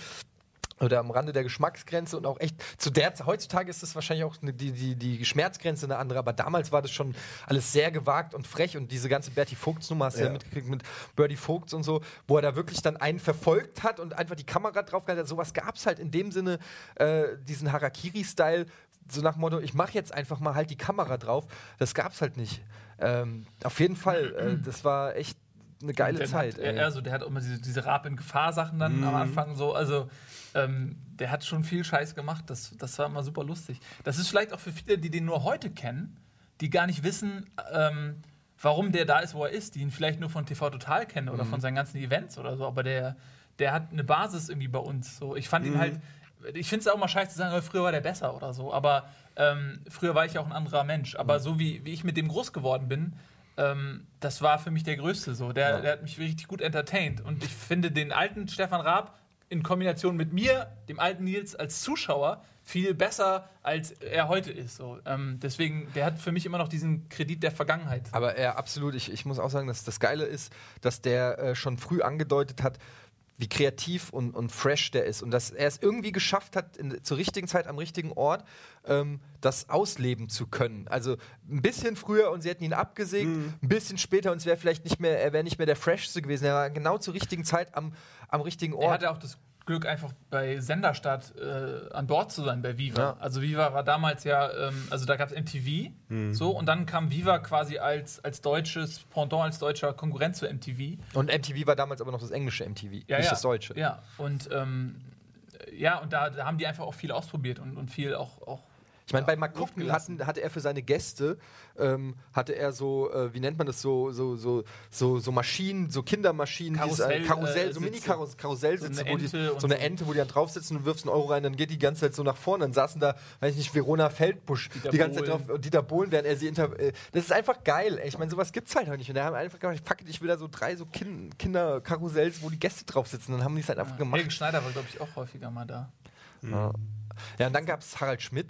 Oder am Rande der Geschmacksgrenze und auch echt zu der Zeit, heutzutage ist es wahrscheinlich auch ne, die, die, die Schmerzgrenze eine andere, aber damals war das schon alles sehr gewagt und frech und diese ganze Bertie Vogts Nummer hast du ja. Ja. mitgekriegt mit Birdie Vogts und so, wo er da wirklich dann einen verfolgt hat und einfach die Kamera drauf gehalten hat. Sowas gab es halt in dem Sinne, äh, diesen Harakiri-Style, so nach dem Motto, ich mache jetzt einfach mal halt die Kamera drauf. Das gab's halt nicht. Ähm, auf jeden Fall, äh, das war echt eine geile Zeit. Hat, ey. er, also der hat auch immer diese, diese Rab in Gefahr-Sachen dann am Anfang so. Also ähm, der hat schon viel Scheiß gemacht. Das, das war immer super lustig. Das ist vielleicht auch für viele, die den nur heute kennen, die gar nicht wissen, ähm, warum der da ist, wo er ist, die ihn vielleicht nur von TV Total kennen oder von seinen ganzen Events oder so. Aber der, der hat eine Basis irgendwie bei uns. So, ich fand ihn halt. Ich finde es auch mal scheiße zu sagen, oh, früher war der besser oder so. Aber ähm, früher war ich auch ein anderer Mensch. Aber so wie, wie ich mit dem groß geworden bin, ähm, das war für mich der Größte so. Der, der hat mich richtig gut entertained. Und ich finde den alten Stefan Raab in Kombination mit mir, dem alten Nils, als Zuschauer viel besser, als er heute ist. So. Ähm, deswegen, der hat für mich immer noch diesen Kredit der Vergangenheit. Aber er absolut, ich, ich muss auch sagen, dass das Geile ist, dass der äh, schon früh angedeutet hat, wie kreativ und, und fresh der ist und dass er es irgendwie geschafft hat, in, zur richtigen Zeit am richtigen Ort ähm, das ausleben zu können. Also ein bisschen früher und sie hätten ihn abgesägt, Mhm. ein bisschen später und es wäre vielleicht nicht mehr, er wäre nicht mehr der freshste gewesen. Er war genau zur richtigen Zeit am, am richtigen Er Ort. hatte auch das Glück, einfach bei Senderstart äh, an Bord zu sein, bei Viva. Ja. Also Viva war damals ja, ähm, also da gab es MTV, so, und dann kam Viva quasi als, als deutsches Pendant, als deutscher Konkurrent zu MTV. Und MTV war damals aber noch das englische MTV, Ja, nicht ja. das deutsche. Ja, und ähm, ja, und da, da haben die einfach auch viel ausprobiert und, und viel auch, auch Ich meine, bei Luft gucken gelassen. hatten, hatte er für seine Gäste, ähm, hatte er so, äh, wie nennt man das, so, so, so, so, so Maschinen, so Kindermaschinen, Karussell, dieses, äh, Karussell, äh, so Sitze. Mini-Karussellsitze, So eine die, so eine. Ente, wo die dann draufsitzen und wirfst einen Euro rein, dann geht die ganze Zeit so nach vorne. Dann saßen da, weiß ich nicht, Verona Feldbusch Dieter die ganze Zeit Bohlen. drauf und Dieter Bohlen, während er sie inter äh, Das ist einfach geil, ey. Ich meine, sowas gibt's halt noch nicht. Und da haben einfach gedacht, fuck it, ich will da so drei so kin Kinderkarussells, wo die Gäste drauf sitzen. Dann haben die es halt einfach gemacht. Helge Schneider war, glaube ich, auch häufiger mal da. Ja. ja, und dann gab's Harald Schmidt,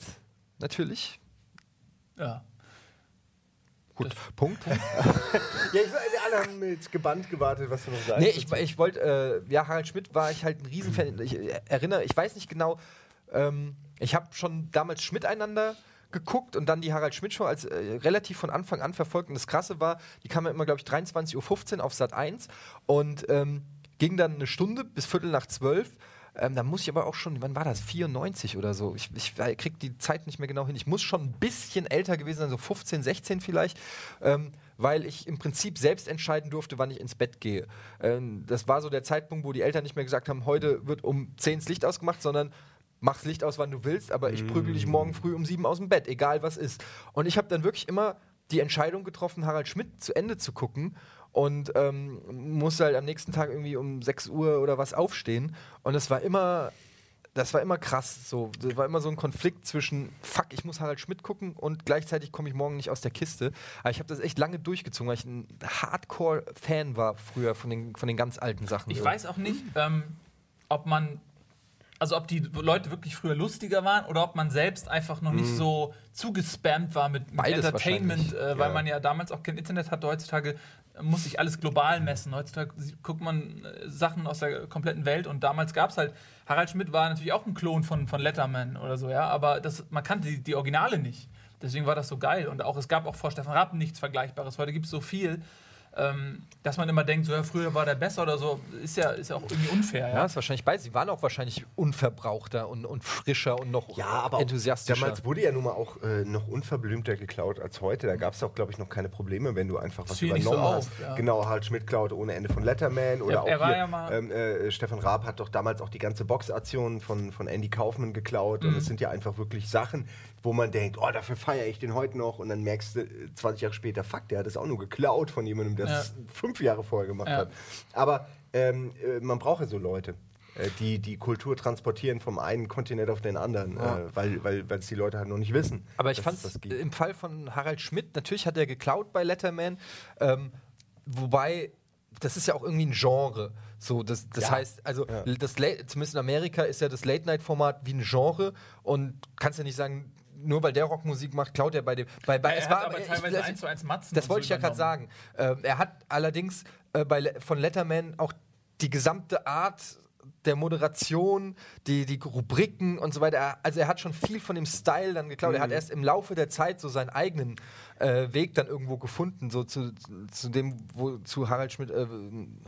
natürlich. Ja. Gut, Punkt. Ja, ich, wir alle haben jetzt gebannt gewartet, was du noch sagst. Nee, ich, ich wollte, äh, ja, Harald Schmidt war ich halt ein Riesenfan. Ich äh, erinnere, ich weiß nicht genau, ähm, ich habe schon damals Schmidt einander geguckt und dann die Harald Schmidt Show als äh, relativ von Anfang an verfolgt. Und das Krasse war, die kam ja immer, glaube ich, 23.15 Uhr auf Sat 1 und ähm, ging dann eine Stunde bis Viertel nach zwölf. Ähm, da muss ich aber auch schon, wann war das? 94 oder so. Ich, ich krieg die Zeit nicht mehr genau hin. Ich muss schon ein bisschen älter gewesen sein, so 15, 16 vielleicht, ähm, weil ich im Prinzip selbst entscheiden durfte, wann ich ins Bett gehe. Ähm, das war so der Zeitpunkt, wo die Eltern nicht mehr gesagt haben, heute wird um 10 das Licht ausgemacht, sondern mach's Licht aus, wann du willst, aber ich prügel dich morgen früh um 7 aus dem Bett, egal was ist. Und ich habe dann wirklich immer die Entscheidung getroffen, Harald Schmidt zu Ende zu gucken und ähm, musste halt am nächsten Tag irgendwie um 6 Uhr oder was aufstehen. Und es war immer, das war immer krass. So, das war immer so ein Konflikt zwischen, fuck, ich muss Harald Schmidt gucken und gleichzeitig komme ich morgen nicht aus der Kiste. Aber ich habe das echt lange durchgezogen, weil ich ein Hardcore-Fan war früher von den, von den ganz alten Sachen. Ich weiß auch nicht, ähm, ob man, also ob die Leute wirklich früher lustiger waren oder ob man selbst einfach noch nicht so zugespammt war mit, mit Entertainment, äh, weil ja. man ja damals auch kein Internet hatte. Heutzutage muss sich alles global messen. Heutzutage guckt man äh, Sachen aus der kompletten Welt und damals gab es halt, Harald Schmidt war natürlich auch ein Klon von, von Letterman oder so, ja, aber das, man kannte die, die Originale nicht. Deswegen war das so geil. Und auch es gab auch vor Stefan Rapp nichts Vergleichbares. Heute gibt es so viel, dass man immer denkt, so ja, früher war der besser oder so. Ist ja, ist ja auch irgendwie unfair. Ja, Ja? ist wahrscheinlich beides. Sie waren auch wahrscheinlich unverbrauchter und, und frischer und noch Ja, aber auch enthusiastischer. Damals wurde ja nun mal auch äh, noch unverblümter geklaut als heute. Da gab es auch, glaube ich, noch keine Probleme, wenn du einfach was übernommen so hast. auf, ja. Genau, Harald Schmidt klaute ohne Ende von Letterman. Oder Ja, auch er war hier, ja mal- ähm, äh, Stefan Raab hat doch damals auch die ganze Boxaktion von, von Andy Kaufmann geklaut. Mhm. Und es sind ja einfach wirklich Sachen, wo man denkt, oh, dafür feiere ich den heute noch. Und dann merkst du äh, 20 Jahre später, fuck, der hat es auch nur geklaut von jemandem, der es fünf Jahre vorher gemacht Ja. hat. Aber ähm, äh, man braucht ja so Leute. äh, Die die Kultur transportieren vom einen Kontinent auf den anderen, Ja. äh, weil weil weil es die Leute halt noch nicht wissen. Aber ich fand es das im Fall von Harald Schmidt, natürlich hat er geklaut bei Letterman, ähm, wobei das ist ja auch irgendwie ein Genre. So, das, das Ja. heißt, also Ja. das La- zumindest in Amerika ist ja das Late-Night-Format wie ein Genre und kannst ja nicht sagen, nur weil der Rockmusik macht, klaut er bei dem. Bei, bei, er es hat war aber ich- teilweise ich- eins zu eins Matzen. Das wollte so ich ja gerade sagen. Ähm, er hat allerdings äh, bei, von Letterman auch die gesamte Art der Moderation, die, die Rubriken und so weiter. Er, also er hat schon viel von dem Style dann geklaut. Er hat erst im Laufe der Zeit so seinen eigenen äh, Weg dann irgendwo gefunden, so zu, zu dem, wozu Harald Schmidt äh,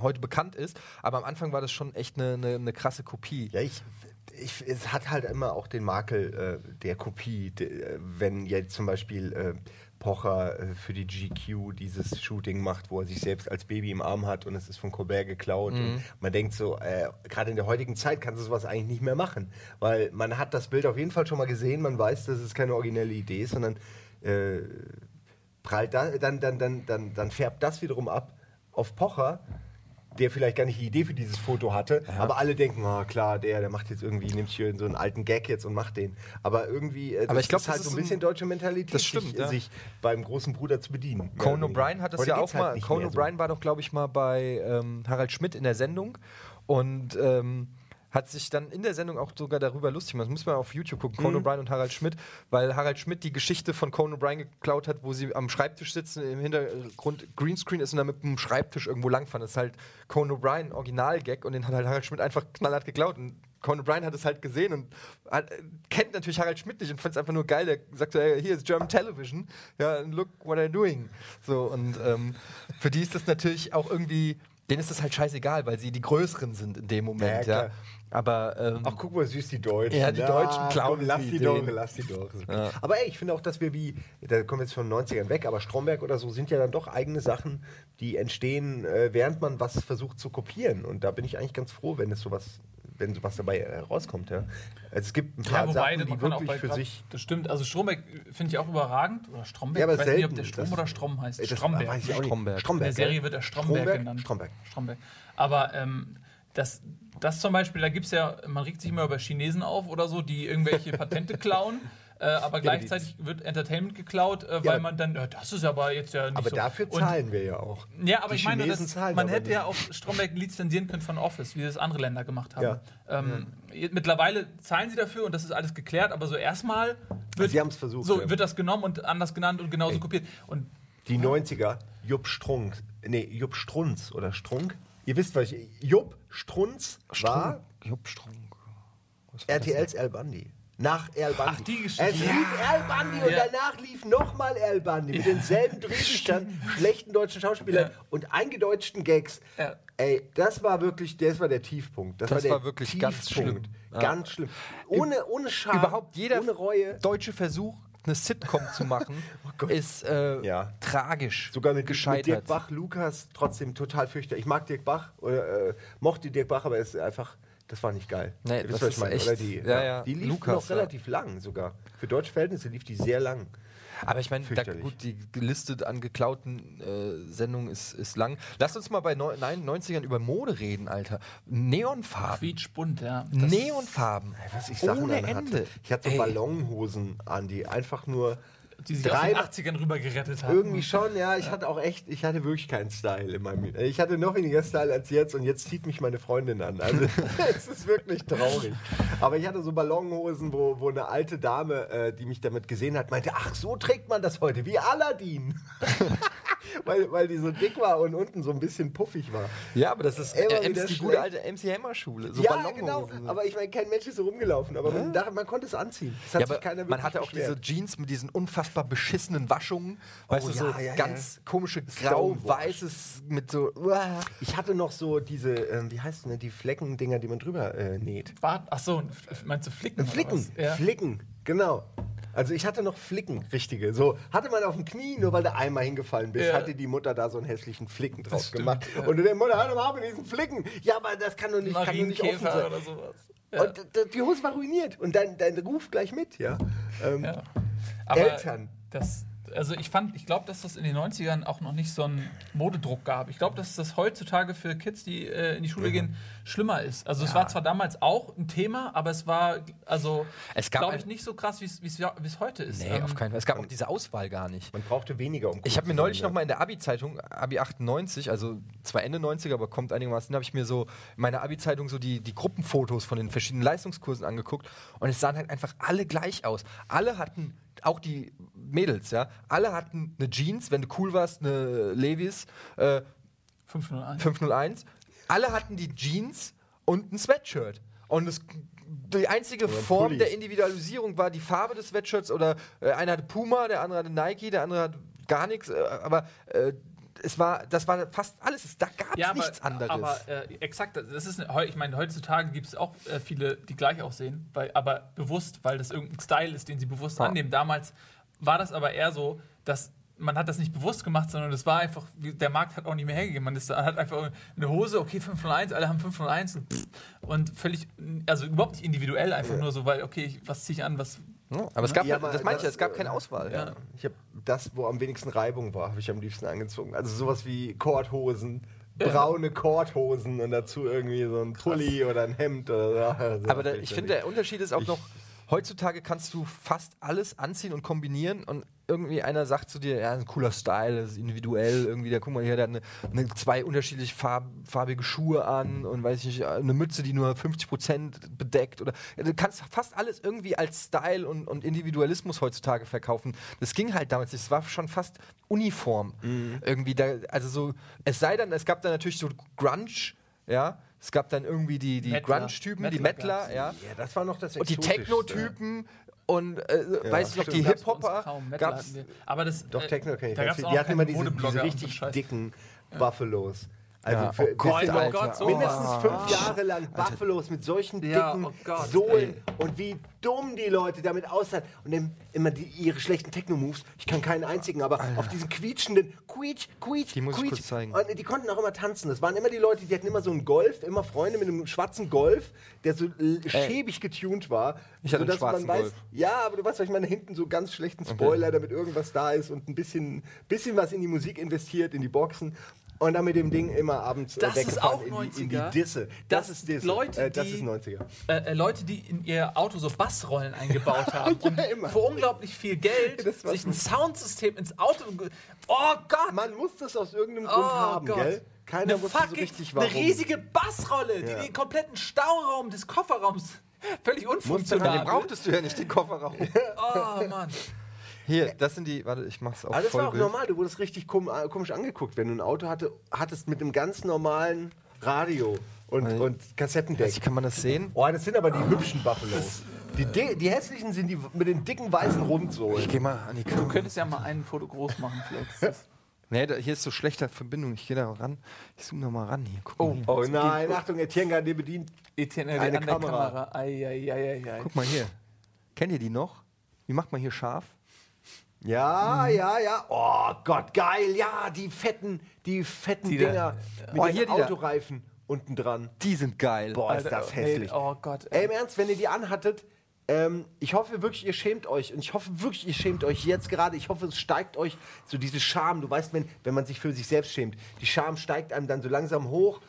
heute bekannt ist. Aber am Anfang war das schon echt eine, eine, eine krasse Kopie. Ja, ich, ich, es hat halt immer auch den Makel äh, der Kopie. De, äh, wenn jetzt zum Beispiel äh, Pocher äh, für die GQ dieses Shooting macht, wo er sich selbst als Baby im Arm hat und es ist von Colbert geklaut. Und man denkt so, äh, gerade in der heutigen Zeit kannst du sowas eigentlich nicht mehr machen. Weil man hat das Bild auf jeden Fall schon mal gesehen, man weiß, dass es keine originelle Idee ist, sondern äh, prallt da, dann, dann, dann, dann, dann färbt das wiederum ab auf Pocher, der vielleicht gar nicht die Idee für dieses Foto hatte, aber alle denken, ah klar, der, der macht jetzt irgendwie, nimmt hier so einen alten Gag jetzt und macht den. Aber irgendwie, äh, das Aber ich glaub, ist halt das so ein bisschen deutsche Mentalität, das stimmt, sich, ja. sich beim großen Bruder zu bedienen. Conan. O'Brien hat es Heute ja auch halt mal. Conan mehr so. O'Brien war doch, glaube ich, mal bei ähm, Harald Schmidt in der Sendung und ähm, hat sich dann in der Sendung auch sogar darüber lustig gemacht. Das muss man auf YouTube gucken, Mhm. Conan O'Brien und Harald Schmidt, weil Harald Schmidt die Geschichte von Conan O'Brien geklaut hat, wo sie am Schreibtisch sitzen, im Hintergrund Greenscreen ist und dann mit dem Schreibtisch irgendwo langfahren. Das ist halt Conan O'Brien, Original-Gag, und den hat halt Harald Schmidt einfach knallhart geklaut. Und Conan O'Brien hat es halt gesehen und hat, kennt natürlich Harald Schmidt nicht und fand es einfach nur geil. Der sagt so, hey, hier ist German Television, ja, look what I'm doing. So, und ähm, für die ist das natürlich auch irgendwie, denen ist das halt scheißegal, weil sie die Größeren sind in dem Moment, Ja, ja. Aber ähm, Ach, guck mal, süß die Deutschen. Ja, die Deutschen klauen komm, lass die doch, lass die doch. Ja. Aber ey, ich finde auch, dass wir wie, da kommen wir jetzt von den 90ern weg, aber Stromberg oder so sind ja dann doch eigene Sachen, die entstehen, äh, während man was versucht zu kopieren. Und da bin ich eigentlich ganz froh, wenn es sowas, wenn sowas dabei äh, rauskommt. Ja. Also es gibt ein paar Ja, wobei, Sachen, man die wirklich bei für grad- sich. Das stimmt. Also Stromberg äh, finde ich auch überragend. Oder Stromberg. Ja, aber ich weiß nicht, ob selten. der Strom Das- oder Strom heißt. Das Stromberg. weiß ich auch nicht. Stromberg. In Stromberg. der Serie ja. wird er Stromberg, Stromberg? genannt. Stromberg. Stromberg. Aber ähm, das, das zum Beispiel, da gibt es ja, man regt sich immer über Chinesen auf oder so, die irgendwelche Patente klauen. Äh, aber gleichzeitig wird Entertainment geklaut, äh, weil aber- man dann, äh, das ist aber jetzt ja nicht Aber so. dafür Und- zahlen wir ja auch. Ja, aber Die ich meine, das, man hätte nicht. ja auch Stromberg lizenzieren können von Office, wie das andere Länder gemacht haben. Ja. Ähm, Mittlerweile zahlen sie dafür und das ist alles geklärt, aber so erstmal wird, Sie versucht, so ja. wird das genommen und anders genannt und genauso Ey. kopiert. Und Die 90er, Jupp Strunk, nee, Jupp Strunz oder Strunk. Ihr wisst, was ich, Jupp Strunz war Jupp Strunk. RTLs Al Bundy. Nach Al Bundy. Ach, die Geschichte. Es lief Al Bundy und Ja. danach lief nochmal Al Bundy mit denselben Drehbüchern, schlechten deutschen Schauspielern Ja. und eingedeutschten Gags. Ja. Ey, das war wirklich, das war der Tiefpunkt. Das, Das war, der war wirklich ganz schlimm. Ja. Ganz schlimm. Ohne, ohne Scham, Überhaupt jeder ohne Reue. deutsche Versuch, eine Sitcom zu machen, ist äh, Ja. tragisch Sogar mit, mit gescheitert. Dirk Bach, Lukas, trotzdem total fürchterlich. Ich mag Dirk Bach, oder, äh, mochte Dirk Bach, aber es ist einfach, das war nicht geil. Nee, das was ist ich meine, echt-? Die, ja, ja, die lief Lukas, noch relativ lang sogar. Für deutsche Verhältnisse lief die sehr lang. Aber ich meine, gut, die Liste an geklauten äh, Sendungen ist, ist lang. Lass uns mal bei neun- nein, 90ern über Mode reden, Alter. Neonfarben. quietschbunt, ja. Das- Neonfarben. Was ich Sachen Ohne Ende. Hatte. Ich hatte Ey. Ballonhosen an, die einfach nur Die sich drei- aus den 80ern rüber gerettet haben. Irgendwie schon, ja. Ich hatte auch echt, ich hatte wirklich keinen Style in meinem. Ich hatte noch weniger Style als jetzt und jetzt zieht mich meine Freundin an. Also es ist wirklich traurig. Aber ich hatte so Ballonhosen, wo, wo eine alte Dame, äh, die mich damit gesehen hat, meinte, ach, so trägt man das heute, wie Aladdin. weil, weil die so dick war und unten so ein bisschen puffig war. Ja, aber das ist äh, MC, die gute alte MC Hammer Schule. So ja, genau. Aber ich meine, kein Mensch ist so rumgelaufen. Aber man, dachte, man konnte es anziehen. Es hat ja, sich aber keiner man hatte auch diese. Jeans mit diesen unfassbar beschissenen Waschungen. Weißt Oh, du, so ja, ja, ganz komische Stonewash. grau-weißes mit so. Uah. Ich hatte noch so diese, ähm, wie heißt denn, die Fleckendinger, die man drüber äh, näht. Bart, ach so, meinst du Flicken? oder Flicken, was? Ja. Flicken, genau. Also ich hatte noch Flicken, richtige. So hatte man auf dem Knie, nur weil du einmal hingefallen bist, Ja. hatte die Mutter da so einen hässlichen Flicken drauf stimmt, gemacht. ja. Und du denkst, Mutter, hör doch mal auf mit diesen Flicken. Ja, aber das kann doch nicht, kann doch nicht offen sein. oder sowas. Ja. Und die Hose war ruiniert. Und dein, dein Ruf gleich mit, ja. Ähm, Ja. Aber Eltern. Das, also ich fand, ich glaube, dass das in den 90ern auch noch nicht so einen Modedruck gab. Ich glaube, dass das heutzutage für Kids, die äh, in die Mhm. Schule gehen, schlimmer ist. Also es war zwar damals auch ein Thema, aber es war, also, Es gab glaube ich, nicht so krass, wie es- ja- heute ist. Nee, Ähm, auf keinen Fall. Es gab auch diese Auswahl gar nicht. Man brauchte weniger, um Ich habe mir neulich noch mal in der Abi-Zeitung, Abi 98, also zwar Ende 90er, aber kommt einigermaßen, habe ich mir so in meiner Abi-Zeitung so die, die Gruppenfotos von den verschiedenen Leistungskursen angeguckt und es sahen halt einfach alle gleich aus. Alle hatten, auch die Mädels, ja, alle hatten eine Jeans, wenn du cool warst, eine Levis äh, 501. 501. Alle hatten die Jeans und ein Sweatshirt. Und es, die einzige Form Pulli. der Individualisierung war die Farbe des Sweatshirts oder äh, einer hatte Puma, der andere hatte Nike, der andere hat gar nichts. Äh, aber äh, es war, das war fast alles. Es- Da gab es nichts anderes. Aber äh, exakt, das ist, eine- ich meine, heutzutage gibt es auch äh, viele, die gleich aussehen, weil, aber bewusst, weil das irgendein Style ist, den sie bewusst Ja. annehmen. Damals war das aber eher so, dass man hat das nicht bewusst gemacht, sondern das war einfach, der Markt hat auch nicht mehr hergegeben. Man ist, hat einfach eine Hose, okay, 501, alle haben 501 und, pff, und völlig, also überhaupt nicht individuell, einfach nur so, weil, okay, was ziehe ich an, was. Ja, aber es gab, Ja, halt- aber das meine ich, es gab äh, keine Auswahl. ja. Ich habe das, wo am wenigsten Reibung war, habe ich am liebsten angezogen. Also sowas wie Kordhosen, braune Kordhosen und dazu irgendwie so ein Pulli oder ein Hemd oder so. Aber da, ich finde, der Unterschied ist auch noch, heutzutage kannst du fast alles anziehen und kombinieren und irgendwie einer sagt zu dir, ja, ein cooler Style, das ist individuell, irgendwie, da guck mal hier, der hat eine, eine, zwei unterschiedlich farb, farbige Schuhe an und weiß ich nicht, eine Mütze, die nur 50% bedeckt oder du kannst fast alles irgendwie als Style und, und Individualismus heutzutage verkaufen. Das ging halt damals nicht, es war schon fast uniform. Irgendwie da, also so, es sei denn, es gab dann natürlich so Grunge, ja, es gab dann irgendwie die, die. Grunge-Typen, die Mettler ja. Ja, das war noch das Und die. Techno-Typen und äh, weiß ich noch, die stimmt. Gab's bei uns Hip-Hopper gab's. Aber das, Doch, äh, Techno kenn ich da ganz viel. Die noch hatten immer diese, diese richtig Scheiß. dicken Buffalos. Also Ja. für, Oh Gott, noch, Alter. so- mindestens Oh. fünf Jahre lang Buffalos mit solchen Ja, dicken oh Gott, Sohlen ey. und wie dumm die Leute damit aussahen und dann immer die, ihre schlechten Techno-Moves. Ich kann keinen einzigen, aber auf diesen quietschenden Quietsch, Quietsch, Die muss ich Quietsch. kurz zeigen. Und die konnten auch immer tanzen. Das waren immer die Leute, die hatten immer so einen Golf, immer Freunde mit einem schwarzen Golf, der so l- schäbig getunt war. Ich hatte einen schwarzen weiß, Golf. Ja, aber du weißt, was ich meine, hinten so ganz schlechten Spoiler, damit irgendwas da ist und ein bisschen, bisschen was in die Musik investiert, in die Boxen. Und dann mit dem Ding immer abends äh, Das ist auch in, die, in die 90er. Disse. Das ist ist Disse. Leute, äh, das die- ist 90er. äh, äh, Leute, die in ihr Auto so Bassrollen eingebaut haben und immer. für unglaublich viel Geld Das sich ein Soundsystem ins Auto. Oh Gott! Man muss das aus irgendeinem oh Grund haben, Gott. gell? Keiner eine wusste so richtig warum. Eine riesige Bassrolle, Ja. die den kompletten Stauraum des Kofferraums völlig Den unfunktional. brauchtest du ja nicht, den Kofferraum. Oh Mann. Hier, das sind die, warte, ich mach's auch Aber das war auch Vollbild. normal, du wurdest richtig kom äh, komisch angeguckt, wenn du ein Auto hatte, hattest mit einem ganz normalen Radio und, Weil- und Kassettendeck. Ich, kann man das sehen? Oh, das sind aber die hübschen Buffalos. Die, di- die hässlichen sind die mit den dicken weißen Rundsohlen. Ich geh mal an die Du Kamera. könntest ja mal ein Foto groß machen, vielleicht. ist das- Nee, da, hier ist so schlechte Verbindung. Ich gehe da ran. Ich zoome noch mal ran hier. Guck Oh. mal hier. Oh nein, Achtung, Etienne Gardet bedient. Etienne, Eine an der Kamera. Kamera. Ei, ei, ei, ei, ei. Guck mal hier. Kennt ihr die noch? Wie macht man hier scharf? Ja, ja, ja. Oh Gott, geil. Ja, die fetten, die fetten Die da- Dinger mit Oh, den hier die da. Autoreifen unten dran. Die sind geil. Boah, ist Alter, das ey, hässlich. Oh Gott. Ey, im Ernst, wenn ihr die anhattet, ähm, ich hoffe wirklich, ihr schämt euch. Und ich hoffe wirklich, ihr schämt euch jetzt gerade. Ich hoffe, es steigt euch so diese Scham. Du weißt, wenn, wenn man sich für sich selbst schämt, die Scham steigt einem dann so langsam hoch.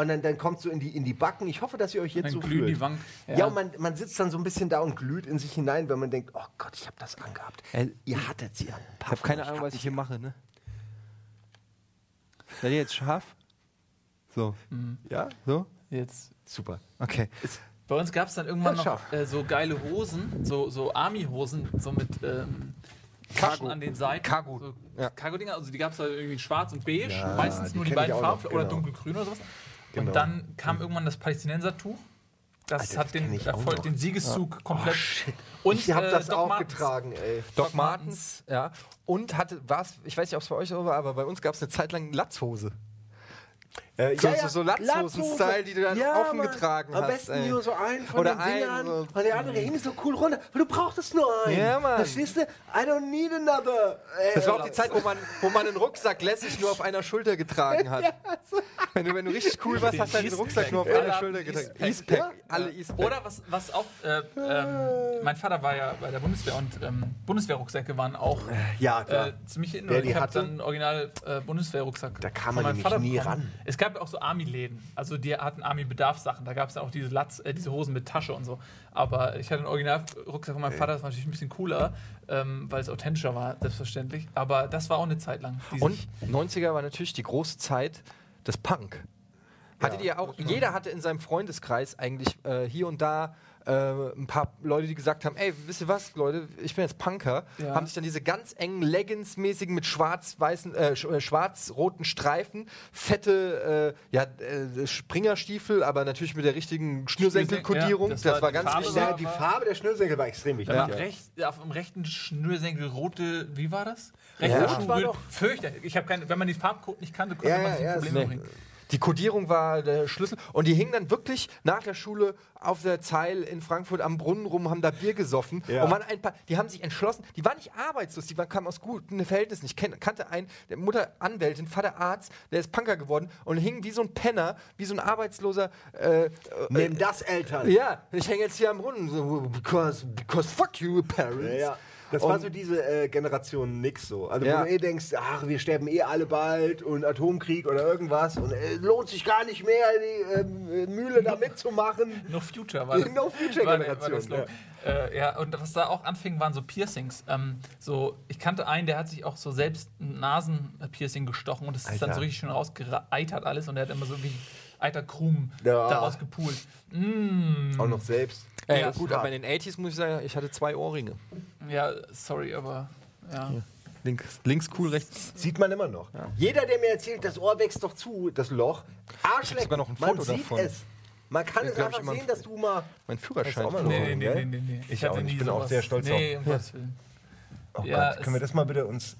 Und dann, dann kommt so in die, in die Backen. Ich hoffe, dass ihr euch jetzt Dann so glühen fühlt. die Wangen. Ja, Ja. und man, man sitzt dann so ein bisschen da und glüht in sich hinein, wenn man denkt, oh Gott, ich habe das angehabt. Äh, ihr hattet sie an. Ich habe keine Ahnung, was ich hier mache, ne? Seid ihr jetzt scharf? So. Ja, So? Jetzt. super. Okay. Bei uns gab es dann irgendwann Ja, noch äh, so geile Hosen, so, so Army-Hosen, so mit ähm, Taschen an den Seiten. Cargo. So Ja. Cargo-Dinger, also die gab es halt irgendwie in schwarz und beige, Ja, meistens die nur die ich beiden Farben oder genau. dunkelgrün oder sowas. Genau. Und dann kam irgendwann das Palästinensertuch. Das Alter, hat das den Erfolg, den Siegeszug komplett. Und ich habe äh, das Doc auch Martens. getragen, ey. Doc Martens, ja. Und hatte, war's, ich weiß nicht, ob es bei euch so war, aber bei uns gab es eine Zeit lang Latzhose. Äh, So- so- so Latzhosen-Style, die du dann offen Mann. getragen Am hast, besten ey. nur so einen von Oder den Dingern so- und der andere hing so cool runter, weil du brauchtest nur einen. Ja, Mann. Verstehst du? I don't need another. Ey, Das war auch die Zeit, wo man, wo man einen Rucksack lässig nur auf einer Schulter getragen hat. wenn, du, wenn du richtig cool warst, hast du halt den Rucksack nur auf einer Schulter getragen. Eastpack. Ja. Alle Eastpack. Oder was, was auch, äh, ähm, mein Vater war ja bei der Bundeswehr und ähm, Bundeswehrrucksäcke waren auch Ja, klar. äh, ziemlich in. Wer Und die ich habe hatte? dann einen original äh, Bundeswehrrucksack. Da kam man nämlich Vater nie ran. Es gab ja auch so Army-Läden. Also die hatten Army-Bedarfssachen. Da gab es dann auch diese Latz, äh, diese Hosen mit Tasche und so. Aber ich hatte einen Original-Rucksack von meinem Vater, das war natürlich ein bisschen cooler, ähm, weil es authentischer war, selbstverständlich. Aber das war auch eine Zeit lang. Und 90er war natürlich die große Zeit des Punk. Hattet ihr auch, jeder hatte in seinem Freundeskreis eigentlich äh, hier und da äh, ein paar Leute, die gesagt haben, ey, wisst ihr was, Leute, ich bin jetzt Punker, Ja. haben sich dann diese ganz engen Leggings-mäßigen mit schwarz-weißen, äh, äh, schwarz-roten Streifen, fette, äh, ja, äh, Springerstiefel, aber natürlich mit der richtigen Schnürsenkelkodierung. Ja, das, das war, war die ganz Farbe wichtig. Ja, die Farbe der Schnürsenkel war extrem wichtig. Ja. recht, auf dem rechten Schnürsenkel rote, wie war das? Rechter Rot Schuh, war doch- fürchterlich. Ich habe keine, wenn man den Farbcode nicht kannte, konnte Ja, man ja, sich ja, Probleme bringen. Die Kodierung war der Schlüssel. Und die hingen dann wirklich nach der Schule auf der Zeil in Frankfurt am Brunnen rum, haben da Bier gesoffen. Ja. Und waren ein paar, die haben sich entschlossen, die waren nicht arbeitslos, die waren, kamen aus guten Verhältnissen. Ich kenn, kannte einen, der Mutter Anwältin, Vater Arzt, der ist Punker geworden und hing wie so ein Penner, wie so ein arbeitsloser. Äh, äh, Nimm das, Eltern. ja, ich hänge jetzt hier am Brunnen, so, because, because fuck you, parents. Ja, ja. Das war so diese äh, Generation nix so. Also Ja. wo du eh denkst, ach, wir sterben eh alle bald und Atomkrieg oder irgendwas und äh, lohnt sich gar nicht mehr, die ähm, Mühle da mitzumachen. No Future war das. No Future war der- war Generation, das Slogan. Äh, ja, und was da auch anfing, waren so Piercings. Ähm, so, ich kannte einen, der hat sich auch so selbst ein Nasenpiercing gestochen und das ist dann so richtig schön rausgeeitert alles und er hat immer so wie Eiterkrumen Ja. daraus gepult. Mm, Auch noch selbst. Das ist gut, aber in den 80s muss ich sagen, ich hatte zwei Ohrringe. ja, sorry, aber ja. Links, links cool, rechts. Sieht man immer noch. Jeder, der mir erzählt, das Ohr wächst doch zu, das Loch. Arschleck, sogar noch ein man Foto sieht davon. es. Man kann Ja, es glaub ich, einfach immer ein sehen, dass du mal... Mein Führerschein. auch mal noch? Nee, nee, nee, nee, nee, nee. Ich auch nicht. Ich bin auch sehr stolz Nee, auf. um Gottes Willen. Oh Ja, Gott, können wir es- das mal bitte uns...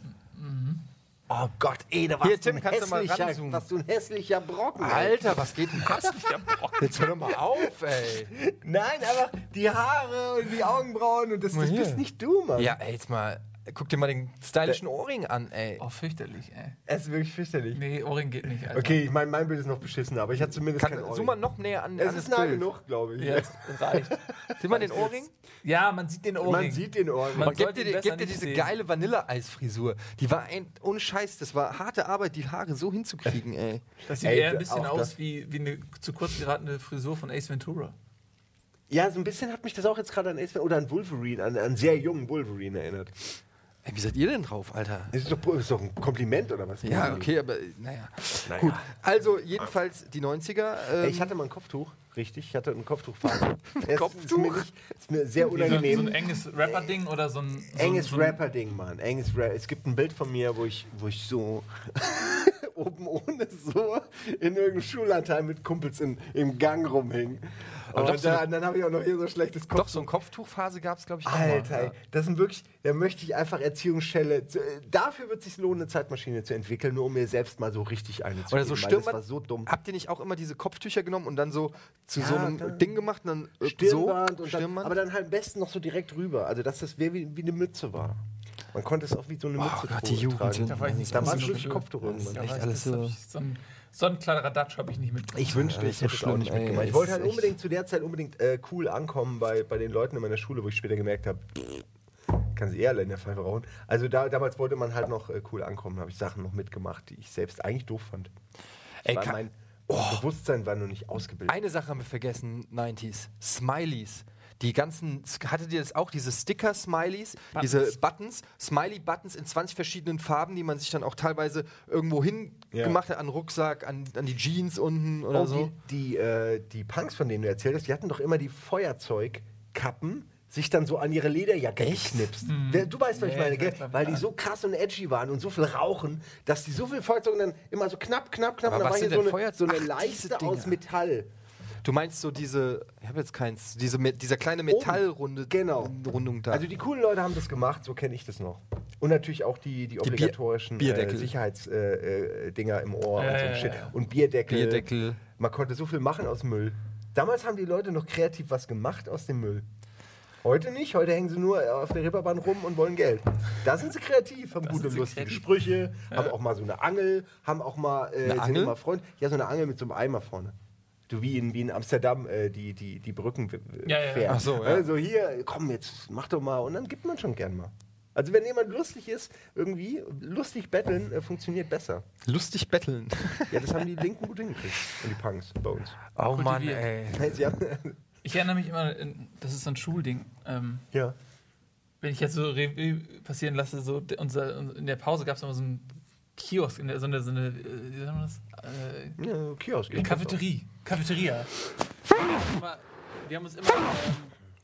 Oh Gott, ey, da warst Hier, du Tim, ein kannst du mal hässlicher, ranzoomen? was du ein hässlicher Brocken. ey. Alter, was geht denn das? Jetzt hör doch mal auf, ey. Nein, aber die Haare und die Augenbrauen und das, das hier. bist nicht du, Mann. Ja, ey, jetzt mal, guck dir mal den stylischen Ohrring an, ey. Oh, fürchterlich, ey. Es ist wirklich fürchterlich. Nee, Ohrring geht nicht, Alter. Okay, ich meine, mein Bild ist noch beschissen, aber ich hatte zumindest Kann, kein Ohrring. zoom mal noch näher an, es an ist nah Bild. genug, glaube ich. Ja, es reicht. Sieh mal den Ohrring? Ja, man sieht den Ohrring. Man sieht den Ohrring. Man Und gib sollte dir, ihn die- besser gib dir diese sehen. geile Vanilleeisfrisur. Die war ein, ohne Scheiß, das war harte Arbeit, die Haare so hinzukriegen, ey. Das sieht Ey, eher ein bisschen aus das- wie, wie eine zu kurz geratene Frisur von Ace Ventura. ja, so ein bisschen hat mich das auch jetzt gerade an Ace oder an Wolverine, an einen sehr jungen Wolverine erinnert. Ey, wie seid ihr denn drauf, Alter? Das ist doch, ist doch ein Kompliment oder was? Ja, okay, aber naja. Naja. Gut, also jedenfalls die 90er. Ähm, Ey, ich hatte mal ein Kopftuch, richtig. Ich hatte ein Kopftuchphase. Ist Kopftuch? nicht, ist mir sehr Wie so, ein- unangenehm. so ein enges Rapper-Ding oder so ein. So Enges so Rapper-Ding, Mann. Enges Ra es gibt ein Bild von mir, wo ich, wo ich so oben ohne so in irgendeinem Schullandheim mit Kumpels in, im Gang rumhing. Aber Und so- dann, dann habe ich auch noch hier so schlechtes Kopf. doch, so eine Kopftuchphase gab es, glaube ich, auch Alter, mal. ey, das sind wirklich, da möchte ich einfach Erziehungsstelle. Zu, dafür wird es sich lohnen, eine Zeitmaschine zu entwickeln, nur um mir selbst mal so richtig eine zu Oder so geben, Stirnband. Das war so dumm. Habt ihr nicht auch immer diese Kopftücher genommen und dann so zu Ja, so einem klar. Ding gemacht und dann Stirnband, so? und dann, Stirnband? aber dann halt am besten noch so direkt rüber. Also, dass das wie, wie eine Mütze war. Man konnte es auch wie so eine Mütze Gott, die Jugend tragen. Da war ich nicht Da so war wirklich. Kopftuch irgendwann. Echt alles so- so ein, so ein kleiner Datsch habe ich nicht mitbekommen. Ich wünschte, das ich hätte so es auch nicht ey. mitgemacht. Ich Es wollte halt unbedingt zu der Zeit unbedingt äh, cool ankommen bei, bei den Leuten in meiner Schule, wo ich später gemerkt habe, kann sie eher alle in der Pfeife rauchen. Also da, damals wollte man halt noch äh, cool ankommen, habe ich Sachen noch mitgemacht, die ich selbst eigentlich doof fand. Ey, mein Bewusstsein war noch nicht ausgebildet. Eine Sache haben wir vergessen, 90s. Smileys. Die ganzen, hattet ihr das auch, diese Sticker-Smileys, diese Buttons, Smiley-Buttons in 20 verschiedenen Farben, die man sich dann auch teilweise irgendwo hin Ja. gemacht hat, an den Rucksack, an, an die Jeans unten oder Oh, so. die, die, äh, die Punks, von denen du erzählt hast, die hatten doch immer die Feuerzeugkappen sich dann so an ihre Lederjacke Echt? geknipst. Wer- Du weißt, was ich Nee, meine, ich gell? weiß, was Weil die so krass und edgy waren und so viel rauchen, dass die so viel Feuerzeug dann immer so knapp, knapp, knapp. Aber und dann war hier so eine, so eine Ach, Leiste aus Metall. Du meinst so diese, ich habe jetzt keins, diese, dieser kleine Metallrunde, Genau. Rundung da. Also die coolen Leute haben das gemacht, so kenne ich das noch. Und natürlich auch die, die Bier- obligatorischen Bierdeckel. äh, Sicherheitsdinger äh, Dinger im Ohr Ja, und so ja, ein Shit. ja, ja. Und Bierdeckel. Bierdeckel. Man konnte so viel machen aus Müll. Damals haben die Leute noch kreativ was gemacht aus dem Müll. Heute nicht, heute hängen sie nur auf der Ripperbahn rum und wollen Geld. Da sind sie kreativ, haben gute, sind sie lustige kreativ. Sprüche, haben auch mal so eine Angel, haben auch mal, äh, Eine sind Angel? immer Freund. Ja, so eine Angel mit so einem Eimer vorne. Du wie in, wie in Amsterdam äh, die, die, die Brücken äh, Ja, ja. fährt. Ach so, ja. Also hier, komm jetzt, mach doch mal. Und dann gibt man schon gern mal. Also wenn jemand lustig ist, irgendwie, lustig betteln äh, funktioniert besser. Lustig betteln. Ja, das haben die Linken gut hingekriegt. Und die Punks bei uns. Oh Mann, Kultiviert. ey. Hey, Sie haben, Ich erinnere mich immer, in, das ist so ein Schulding. Ähm, ja. wenn ich jetzt so Revue passieren lasse, so unser, in der Pause gab es immer so einen Kiosk, in der, so eine, so eine äh, wie sagt man das? Äh, ja, Kiosk. eine Cafeterie. Cafeteria. Wir haben uns immer, wir haben uns immer ähm,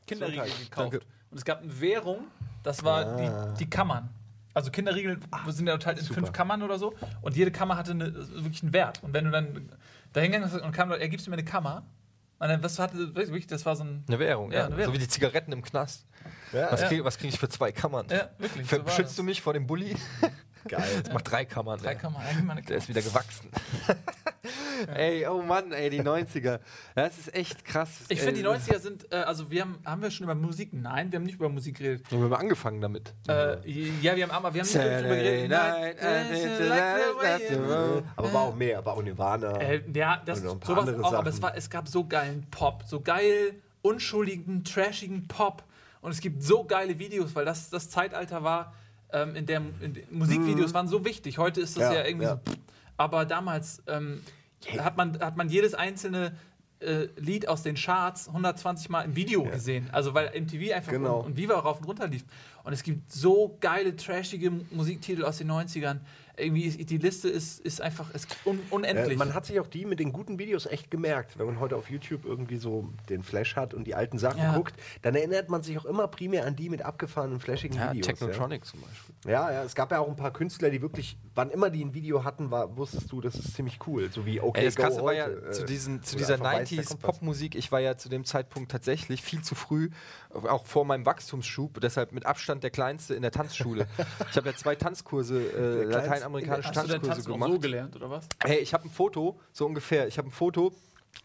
Kinderriegel gekauft. Danke. Und es gab eine Währung, das war Ah. die, die Kammern. Also Kinderriegel sind ja unterteilt in super. fünf Kammern oder so. Und jede Kammer hatte eine, wirklich einen Wert. Und wenn du dann da hingegangen bist und kam, er gibst mir eine Kammer. Und dann, was hatte, wirklich, das war so ein. Eine Währung, Ja, ja. eine Währung. So wie die Zigaretten im Knast. Ja, Was ja. kriege krieg ich für zwei Kammern? Ja, wirklich. Ver- so das. du mich vor dem Bulli? Geil. Jetzt mach drei Kammern. Drei. Kammern, eigentlich mal eine Der ist wieder gewachsen. ey, oh Mann, ey, die 90er. Das ist echt krass. Ich finde, die 90er sind, äh, also wir haben, haben wir schon über Musik? Nein, wir haben nicht über Musik geredet. Wir haben angefangen damit. Äh, ja, wir haben aber wir haben nicht darüber geredet. Nein, Aber war auch mehr, war auch Nirvana. Äh, ja, das Und sowas auch, aber Sachen. es, war, es gab so geilen Pop, so geil, unschuldigen, trashigen Pop. Und es gibt so geile Videos, weil das das Zeitalter war, ähm, in der in, de- Musikvideos waren so wichtig. Heute ist das ja, Ja, irgendwie ja. so. pff. Aber damals ähm, hat, man, hat man jedes einzelne äh, Lied aus den Charts 120 Mal im Video gesehen. Also weil MTV einfach Genau. und, und Viva rauf und runter lief. Und es gibt so geile, trashige Musiktitel aus den 90ern. Irgendwie ist, die Liste ist, ist einfach ist un, Äh, unendlich. man hat sich auch die mit den guten Videos echt gemerkt. Wenn man heute auf YouTube irgendwie so den Flash hat und die alten Sachen Ja. guckt, dann erinnert man sich auch immer primär an die mit abgefahrenen, flashigen Ja, Videos. Technotronic zum Beispiel. Ja. ja, ja. Es gab ja auch ein paar Künstler, die wirklich, wann immer die ein Video hatten, war, wusstest du, das ist ziemlich cool. So wie OK Ey, das Go Krasse war ja heute, zu, äh, diesen, zu dieser einfach weiß, da 90s kommt was. Popmusik, ich war ja zu dem Zeitpunkt tatsächlich viel zu früh, auch vor meinem Wachstumsschub, deshalb mit Abstand der Kleinste in der Tanzschule. ich habe ja zwei Tanzkurse, äh, Kleinste- lateinamerikanische Hast du denn Tanzkurse Tanzen auch gemacht. so gelernt, oder was? Hey, ich habe ein Foto, so ungefähr, ich habe ein Foto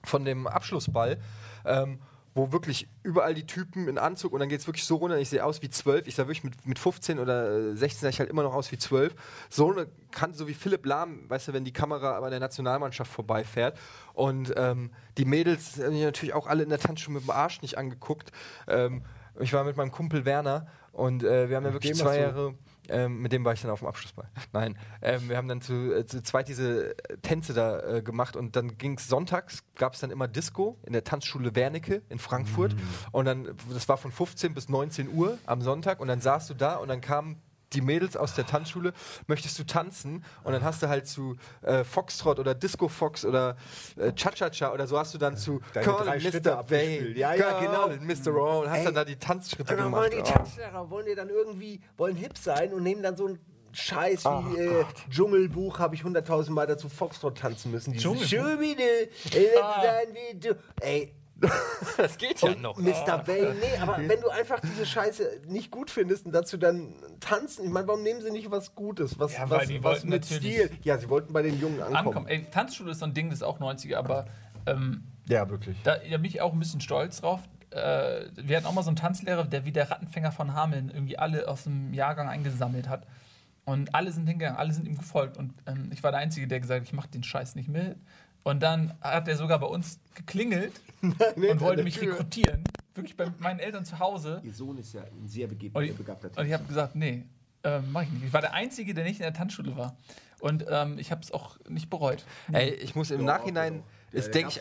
von dem Abschlussball, ähm, wo wirklich überall die Typen in Anzug und dann geht es wirklich so runter, ich sehe aus wie 12, ich sah wirklich mit, mit 15 oder äh, 16 sah ich halt immer noch aus wie 12. So eine Kante, so wie Philipp Lahm, weißt du, wenn die Kamera aber der Nationalmannschaft vorbeifährt. Und ähm, die Mädels haben die natürlich auch alle in der Tanzschule mit dem Arsch nicht angeguckt. Ähm, ich war mit meinem Kumpel Werner und äh, wir haben ja wirklich zwei du- Jahre. Ähm, mit dem war ich dann auf dem Abschlussball. Nein, ähm, wir haben dann zu, äh, zu zweit diese äh, Tänze da äh, gemacht und dann ging es sonntags, gab es dann immer Disco in der Tanzschule Wernicke in Frankfurt und dann, das war von 15 bis 19 Uhr am Sonntag und dann saßt du da und dann kamen die Mädels aus der Tanzschule, möchtest du tanzen? Und dann hast du halt zu äh, Foxtrot oder Disco Fox oder äh, Cha-Cha-Cha oder so hast du dann zu Deine Schritte Mr. Abgespielt. Ja, ja, genau. Mr. Roll, hast Ey. dann da die Tanzschritte Und dann gemacht. wollen die Oh. Tanzlehrer, wollen die dann irgendwie, wollen hip sein und nehmen dann so ein Scheiß Oh wie äh, Dschungelbuch, habe ich hunderttausend Mal dazu Foxtrot tanzen müssen. Dschungelbuch? Schubide, äh, Ah. Ey, Das geht ja und noch. Mr. Bay, nee, aber wenn du einfach diese Scheiße nicht gut findest und dazu dann tanzen, ich meine, warum nehmen sie nicht was Gutes, was, Ja, was, was mit natürlich Stil? Ja, sie wollten bei den Jungen ankommen. Ankommen. Ey, Tanzschule ist so ein Ding, das ist auch 90er, aber ähm, Ja, wirklich. da, da bin ich auch ein bisschen stolz drauf. Äh, wir hatten auch mal so einen Tanzlehrer, der wie der Rattenfänger von Hameln irgendwie alle aus dem Jahrgang eingesammelt hat. Und alle sind hingegangen, alle sind ihm gefolgt. Und ähm, ich war der Einzige, der gesagt hat, ich mach den Scheiß nicht mit. Und dann hat er sogar bei uns geklingelt und wollte mich rekrutieren. Wirklich bei meinen Eltern zu Hause. Ihr Sohn ist ja ein sehr Und ich, und ich habe gesagt, nee, ähm, mach ich nicht. Ich war der Einzige, der nicht in der Tanzschule war. Und ähm, ich habe es auch nicht bereut. Ey, ich muss im Nachhinein, ist denke ich,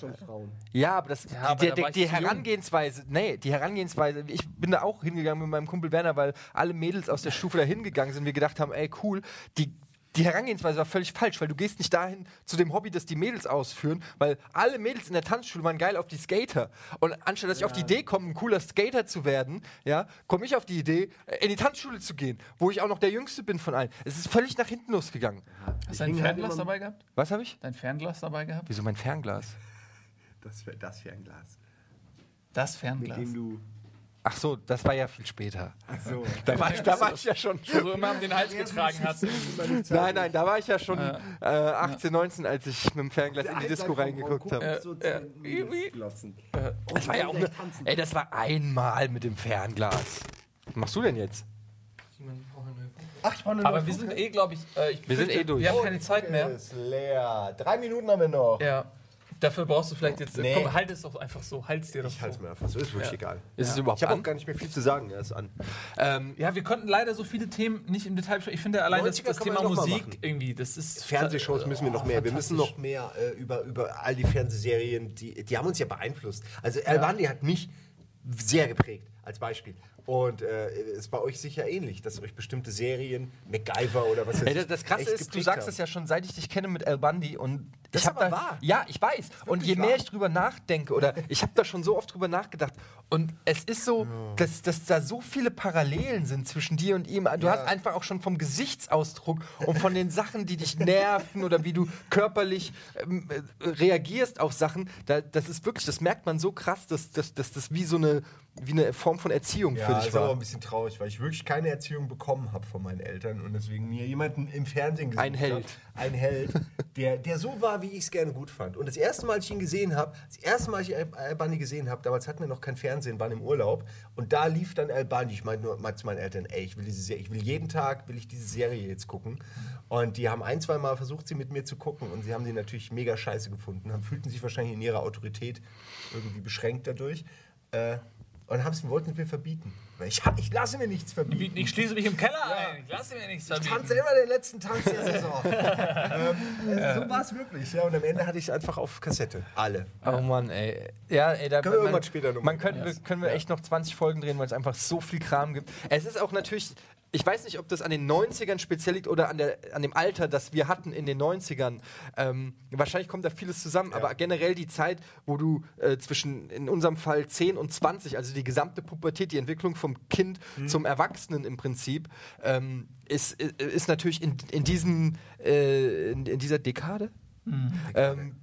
ja, aber das, Ja, aber die, die. Herangehensweise, nee, die Herangehensweise, ich bin da auch hingegangen mit meinem Kumpel Werner, weil alle Mädels aus der Stufe da hingegangen sind, wir gedacht haben, ey, cool, die, die Herangehensweise war völlig falsch, weil du gehst nicht dahin zu dem Hobby, das die Mädels ausführen, weil alle Mädels in der Tanzschule waren geil auf die Skater. Und anstatt dass ich auf die Idee komme, ein cooler Skater zu werden, ja, komme ich auf die Idee, äh, in die Tanzschule zu gehen, wo ich auch noch der Jüngste bin von allen. Es ist völlig nach hinten losgegangen. Hast du dein hing halt Fernglas dabei gehabt? Was habe ich? Dein Fernglas dabei gehabt? Wieso mein Fernglas? Das das wär ein Glas. Das Mit Fernglas. dem du. Ach so, das war ja viel später. So. Da war ich, da war ich ja schon. Wo du immer um den Hals getragen hast. Nein, nein, da war ich ja schon äh, 18, 19, als ich mit dem Fernglas in die Disco reingeguckt habe. So Äh. Das war ja auch eine, ey, das war einmal mit dem Fernglas. Was machst du denn jetzt? Ach, ich brauche eine Aber wir sind eh, glaube ich, äh, ich Wir sind eh durch. Wir haben keine Zeit mehr. ist leer. Drei Minuten haben wir noch. Ja. Dafür brauchst du vielleicht jetzt. Nee. Komm, halt es doch einfach so. Halt's dir doch Ich halte es mir einfach so. Ist wirklich egal. Ist es überhaupt Ich habe auch gar nicht mehr viel zu sagen. Er ist an. Ähm, Ja, wir konnten leider so viele Themen nicht im Detail besprechen. Ich finde allein das, 90er das Thema Musik irgendwie, das ist. Fernsehshows müssen wir noch Oh, mehr. Wir müssen noch mehr äh, über, über all die Fernsehserien, die, die haben uns ja beeinflusst. Also Al Bundy hat mich sehr geprägt, als Beispiel. Und äh, ist bei euch sicher ähnlich, dass euch bestimmte Serien, MacGyver oder was weiß ey, ich, das, das Krasse ist, du sagst es ja schon, seit ich dich kenne mit Al Bundy und Das ich ist aber da, wahr. Ja, ich weiß. Und je wahr. mehr ich drüber nachdenke oder ich habe da schon so oft drüber nachgedacht und es ist so, dass, dass da so viele Parallelen sind zwischen dir und ihm. Du Ja. hast einfach auch schon vom Gesichtsausdruck und von den Sachen, die dich nerven oder wie du körperlich ähm, äh, reagierst auf Sachen, da, das ist wirklich, das merkt man so krass, dass, dass, dass das wie so eine, wie eine Form von Erziehung Ja, für das dich ist aber war. ein bisschen traurig, weil ich wirklich keine Erziehung bekommen habe von meinen Eltern und deswegen mir jemanden im Fernsehen gesehen Ein Held. Hab, ein Held, der, der so war, wie ich es gerne gut fand. Und das erste Mal, als ich ihn gesehen habe, das erste Mal, als ich Al Al Bundy gesehen habe, damals hatten wir noch kein Fernsehen, waren im Urlaub und da lief dann Al Bundy. Ich meinte nur meinte zu meinen Eltern, ey, ich will diese Serie, ich will jeden Tag, will ich diese Serie jetzt gucken. Und die haben ein, zwei Mal versucht, sie mit mir zu gucken und sie haben sie natürlich mega scheiße gefunden, haben, fühlten sich wahrscheinlich in ihrer Autorität irgendwie beschränkt dadurch. Äh, und haben es wollten mir verbieten. Ich, hab- ich lasse mir nichts verbieten. Ich schließe mich im Keller ein. Ich lasse mir nichts Ich verbieten. tanze immer den letzten Tanz der Saison. ähm, äh, so war es wirklich. Ja, und am Ende hatte ich es einfach auf Kassette. Alle. Oh Mann, ey. Ja, ey, da Können wir man, irgendwann später noch man mal können, wir, können wir echt noch 20 Folgen drehen, weil es einfach so viel Kram gibt. Es ist auch natürlich, ich weiß nicht, ob das an den 90ern speziell liegt oder an, der, an dem Alter, das wir hatten in den 90ern. Ähm, wahrscheinlich kommt da vieles zusammen, aber generell die Zeit, wo du äh, zwischen, in unserem Fall 10 und 20, also die gesamte Pubertät, die Entwicklung vom Kind zum Erwachsenen im Prinzip, ähm, ist, ist, ist natürlich in, in, diesen, äh, in, in dieser Dekade. Ähm,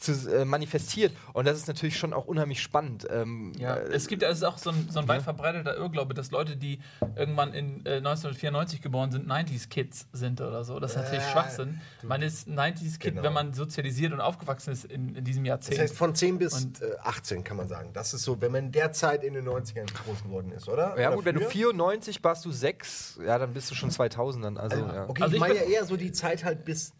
zu, äh, manifestiert und das ist natürlich schon auch unheimlich spannend. Ähm, Ja, äh, es gibt also auch so ein, so ein weit verbreiteter Irrglaube, dass Leute, die irgendwann in äh, 1994 geboren sind, 90s-Kids sind oder so. Das ist natürlich Äh, Schwachsinn. Man ist 90s-Kind, Genau. wenn man sozialisiert und aufgewachsen ist in, in diesem Das Jahrzehnt. heißt von 10 bis Und- äh, 18 kann man sagen. Das ist so, wenn man in der Zeit in den 90ern groß geworden ist, oder? ja oder gut, wenn du früher? 94 warst du 6, ja, dann bist du schon 2000 dann. Also, ja. Okay, Also ich ich meine ja eher so die Zeit halt bis, äh,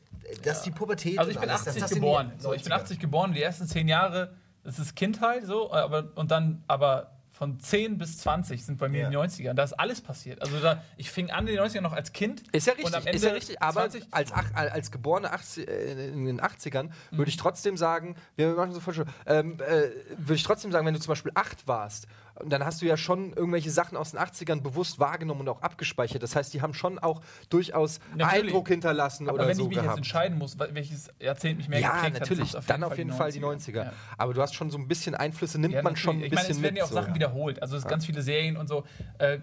dass die Pubertät Also ich bin alles, dass 80 das in die geboren. So, ich bin 90er. 80 geboren. Die ersten 10 Jahre, das ist Kindheit so, aber und dann aber von 10 bis 20 sind bei mir Ja. in den 90ern. Da ist alles passiert. Also da, ich fing an in den 90ern noch als Kind. Ist ja und richtig, am Ende ist ja richtig. Aber 20 als, ach, als geborene 80, äh, in den 80ern Mhm. würde ich trotzdem sagen, wir machen so ähm, äh, würde ich trotzdem sagen, wenn du zum Beispiel 8 warst, dann hast du ja schon irgendwelche Sachen aus den 80ern bewusst wahrgenommen und auch abgespeichert. Das heißt, die haben schon auch durchaus Natürlich. Eindruck hinterlassen aber oder wenn so ich mich jetzt gehabt. entscheiden muss, wel- welches Jahrzehnt mich mehr ja, geprägt hat, natürlich. es Dann auf jeden Fall die 90er. Ja. Aber du hast schon so ein bisschen Einflüsse, nimmt Ja, man schon ein natürlich. ich meine, bisschen es werden ja auch Sachen ja. wiederholt. Also es ganz viele Serien und so äh,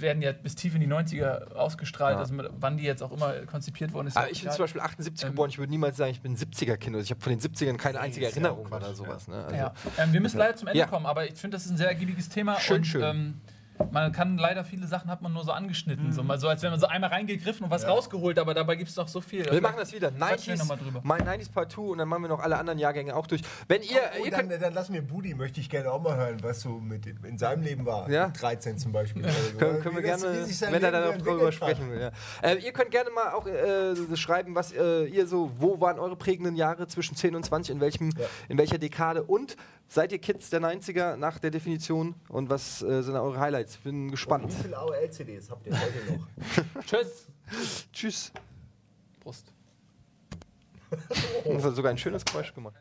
werden ja bis tief in die 90er ausgestrahlt. Ja. Also wann die jetzt auch immer konzipiert worden ist. Aber ja ich bin zum Beispiel 78 Ähm, geboren, ich würde niemals sagen, ich bin 70er-Kind. Also ich habe von den 70ern keine einzige ja Erinnerung Quatsch, oder sowas. Ne? Also, Ja. Ähm, wir müssen leider zum Ende Ja. kommen, aber ich finde, das ist ein sehr ergiebiges Thema. Schön, und, schön. Man kann leider viele Sachen hat man nur so angeschnitten, Mhm. so mal so als wenn man so einmal reingegriffen und was rausgeholt, aber dabei gibt es noch so viel. Wir machen das wieder. Quatschen wir 90s, noch mal drüber. My 90s Part 2 und dann machen wir noch alle anderen Jahrgänge auch durch. Wenn ihr, Oh, ihr dann, könnt, dann lassen wir Budi, möchte ich gerne auch mal hören, was so mit in seinem Leben war. Ja. Mit 13 zum Beispiel. oder so. können, können wir gerne, wenn er Leben dann noch darüber entwickelt hat. sprechen will. Ja. Äh, ihr könnt gerne mal auch äh, schreiben, was äh, ihr so, wo waren eure prägenden Jahre zwischen 10 und 20, in, welchem, Ja. in welcher Dekade und seid ihr Kids der 90er nach der Definition und was äh, sind eure Highlights? Bin gespannt. Wie viele AOL-CDs habt ihr heute noch? Tschüss. Tschüss. Prost. Das hat sogar ein schönes Geräusch gemacht.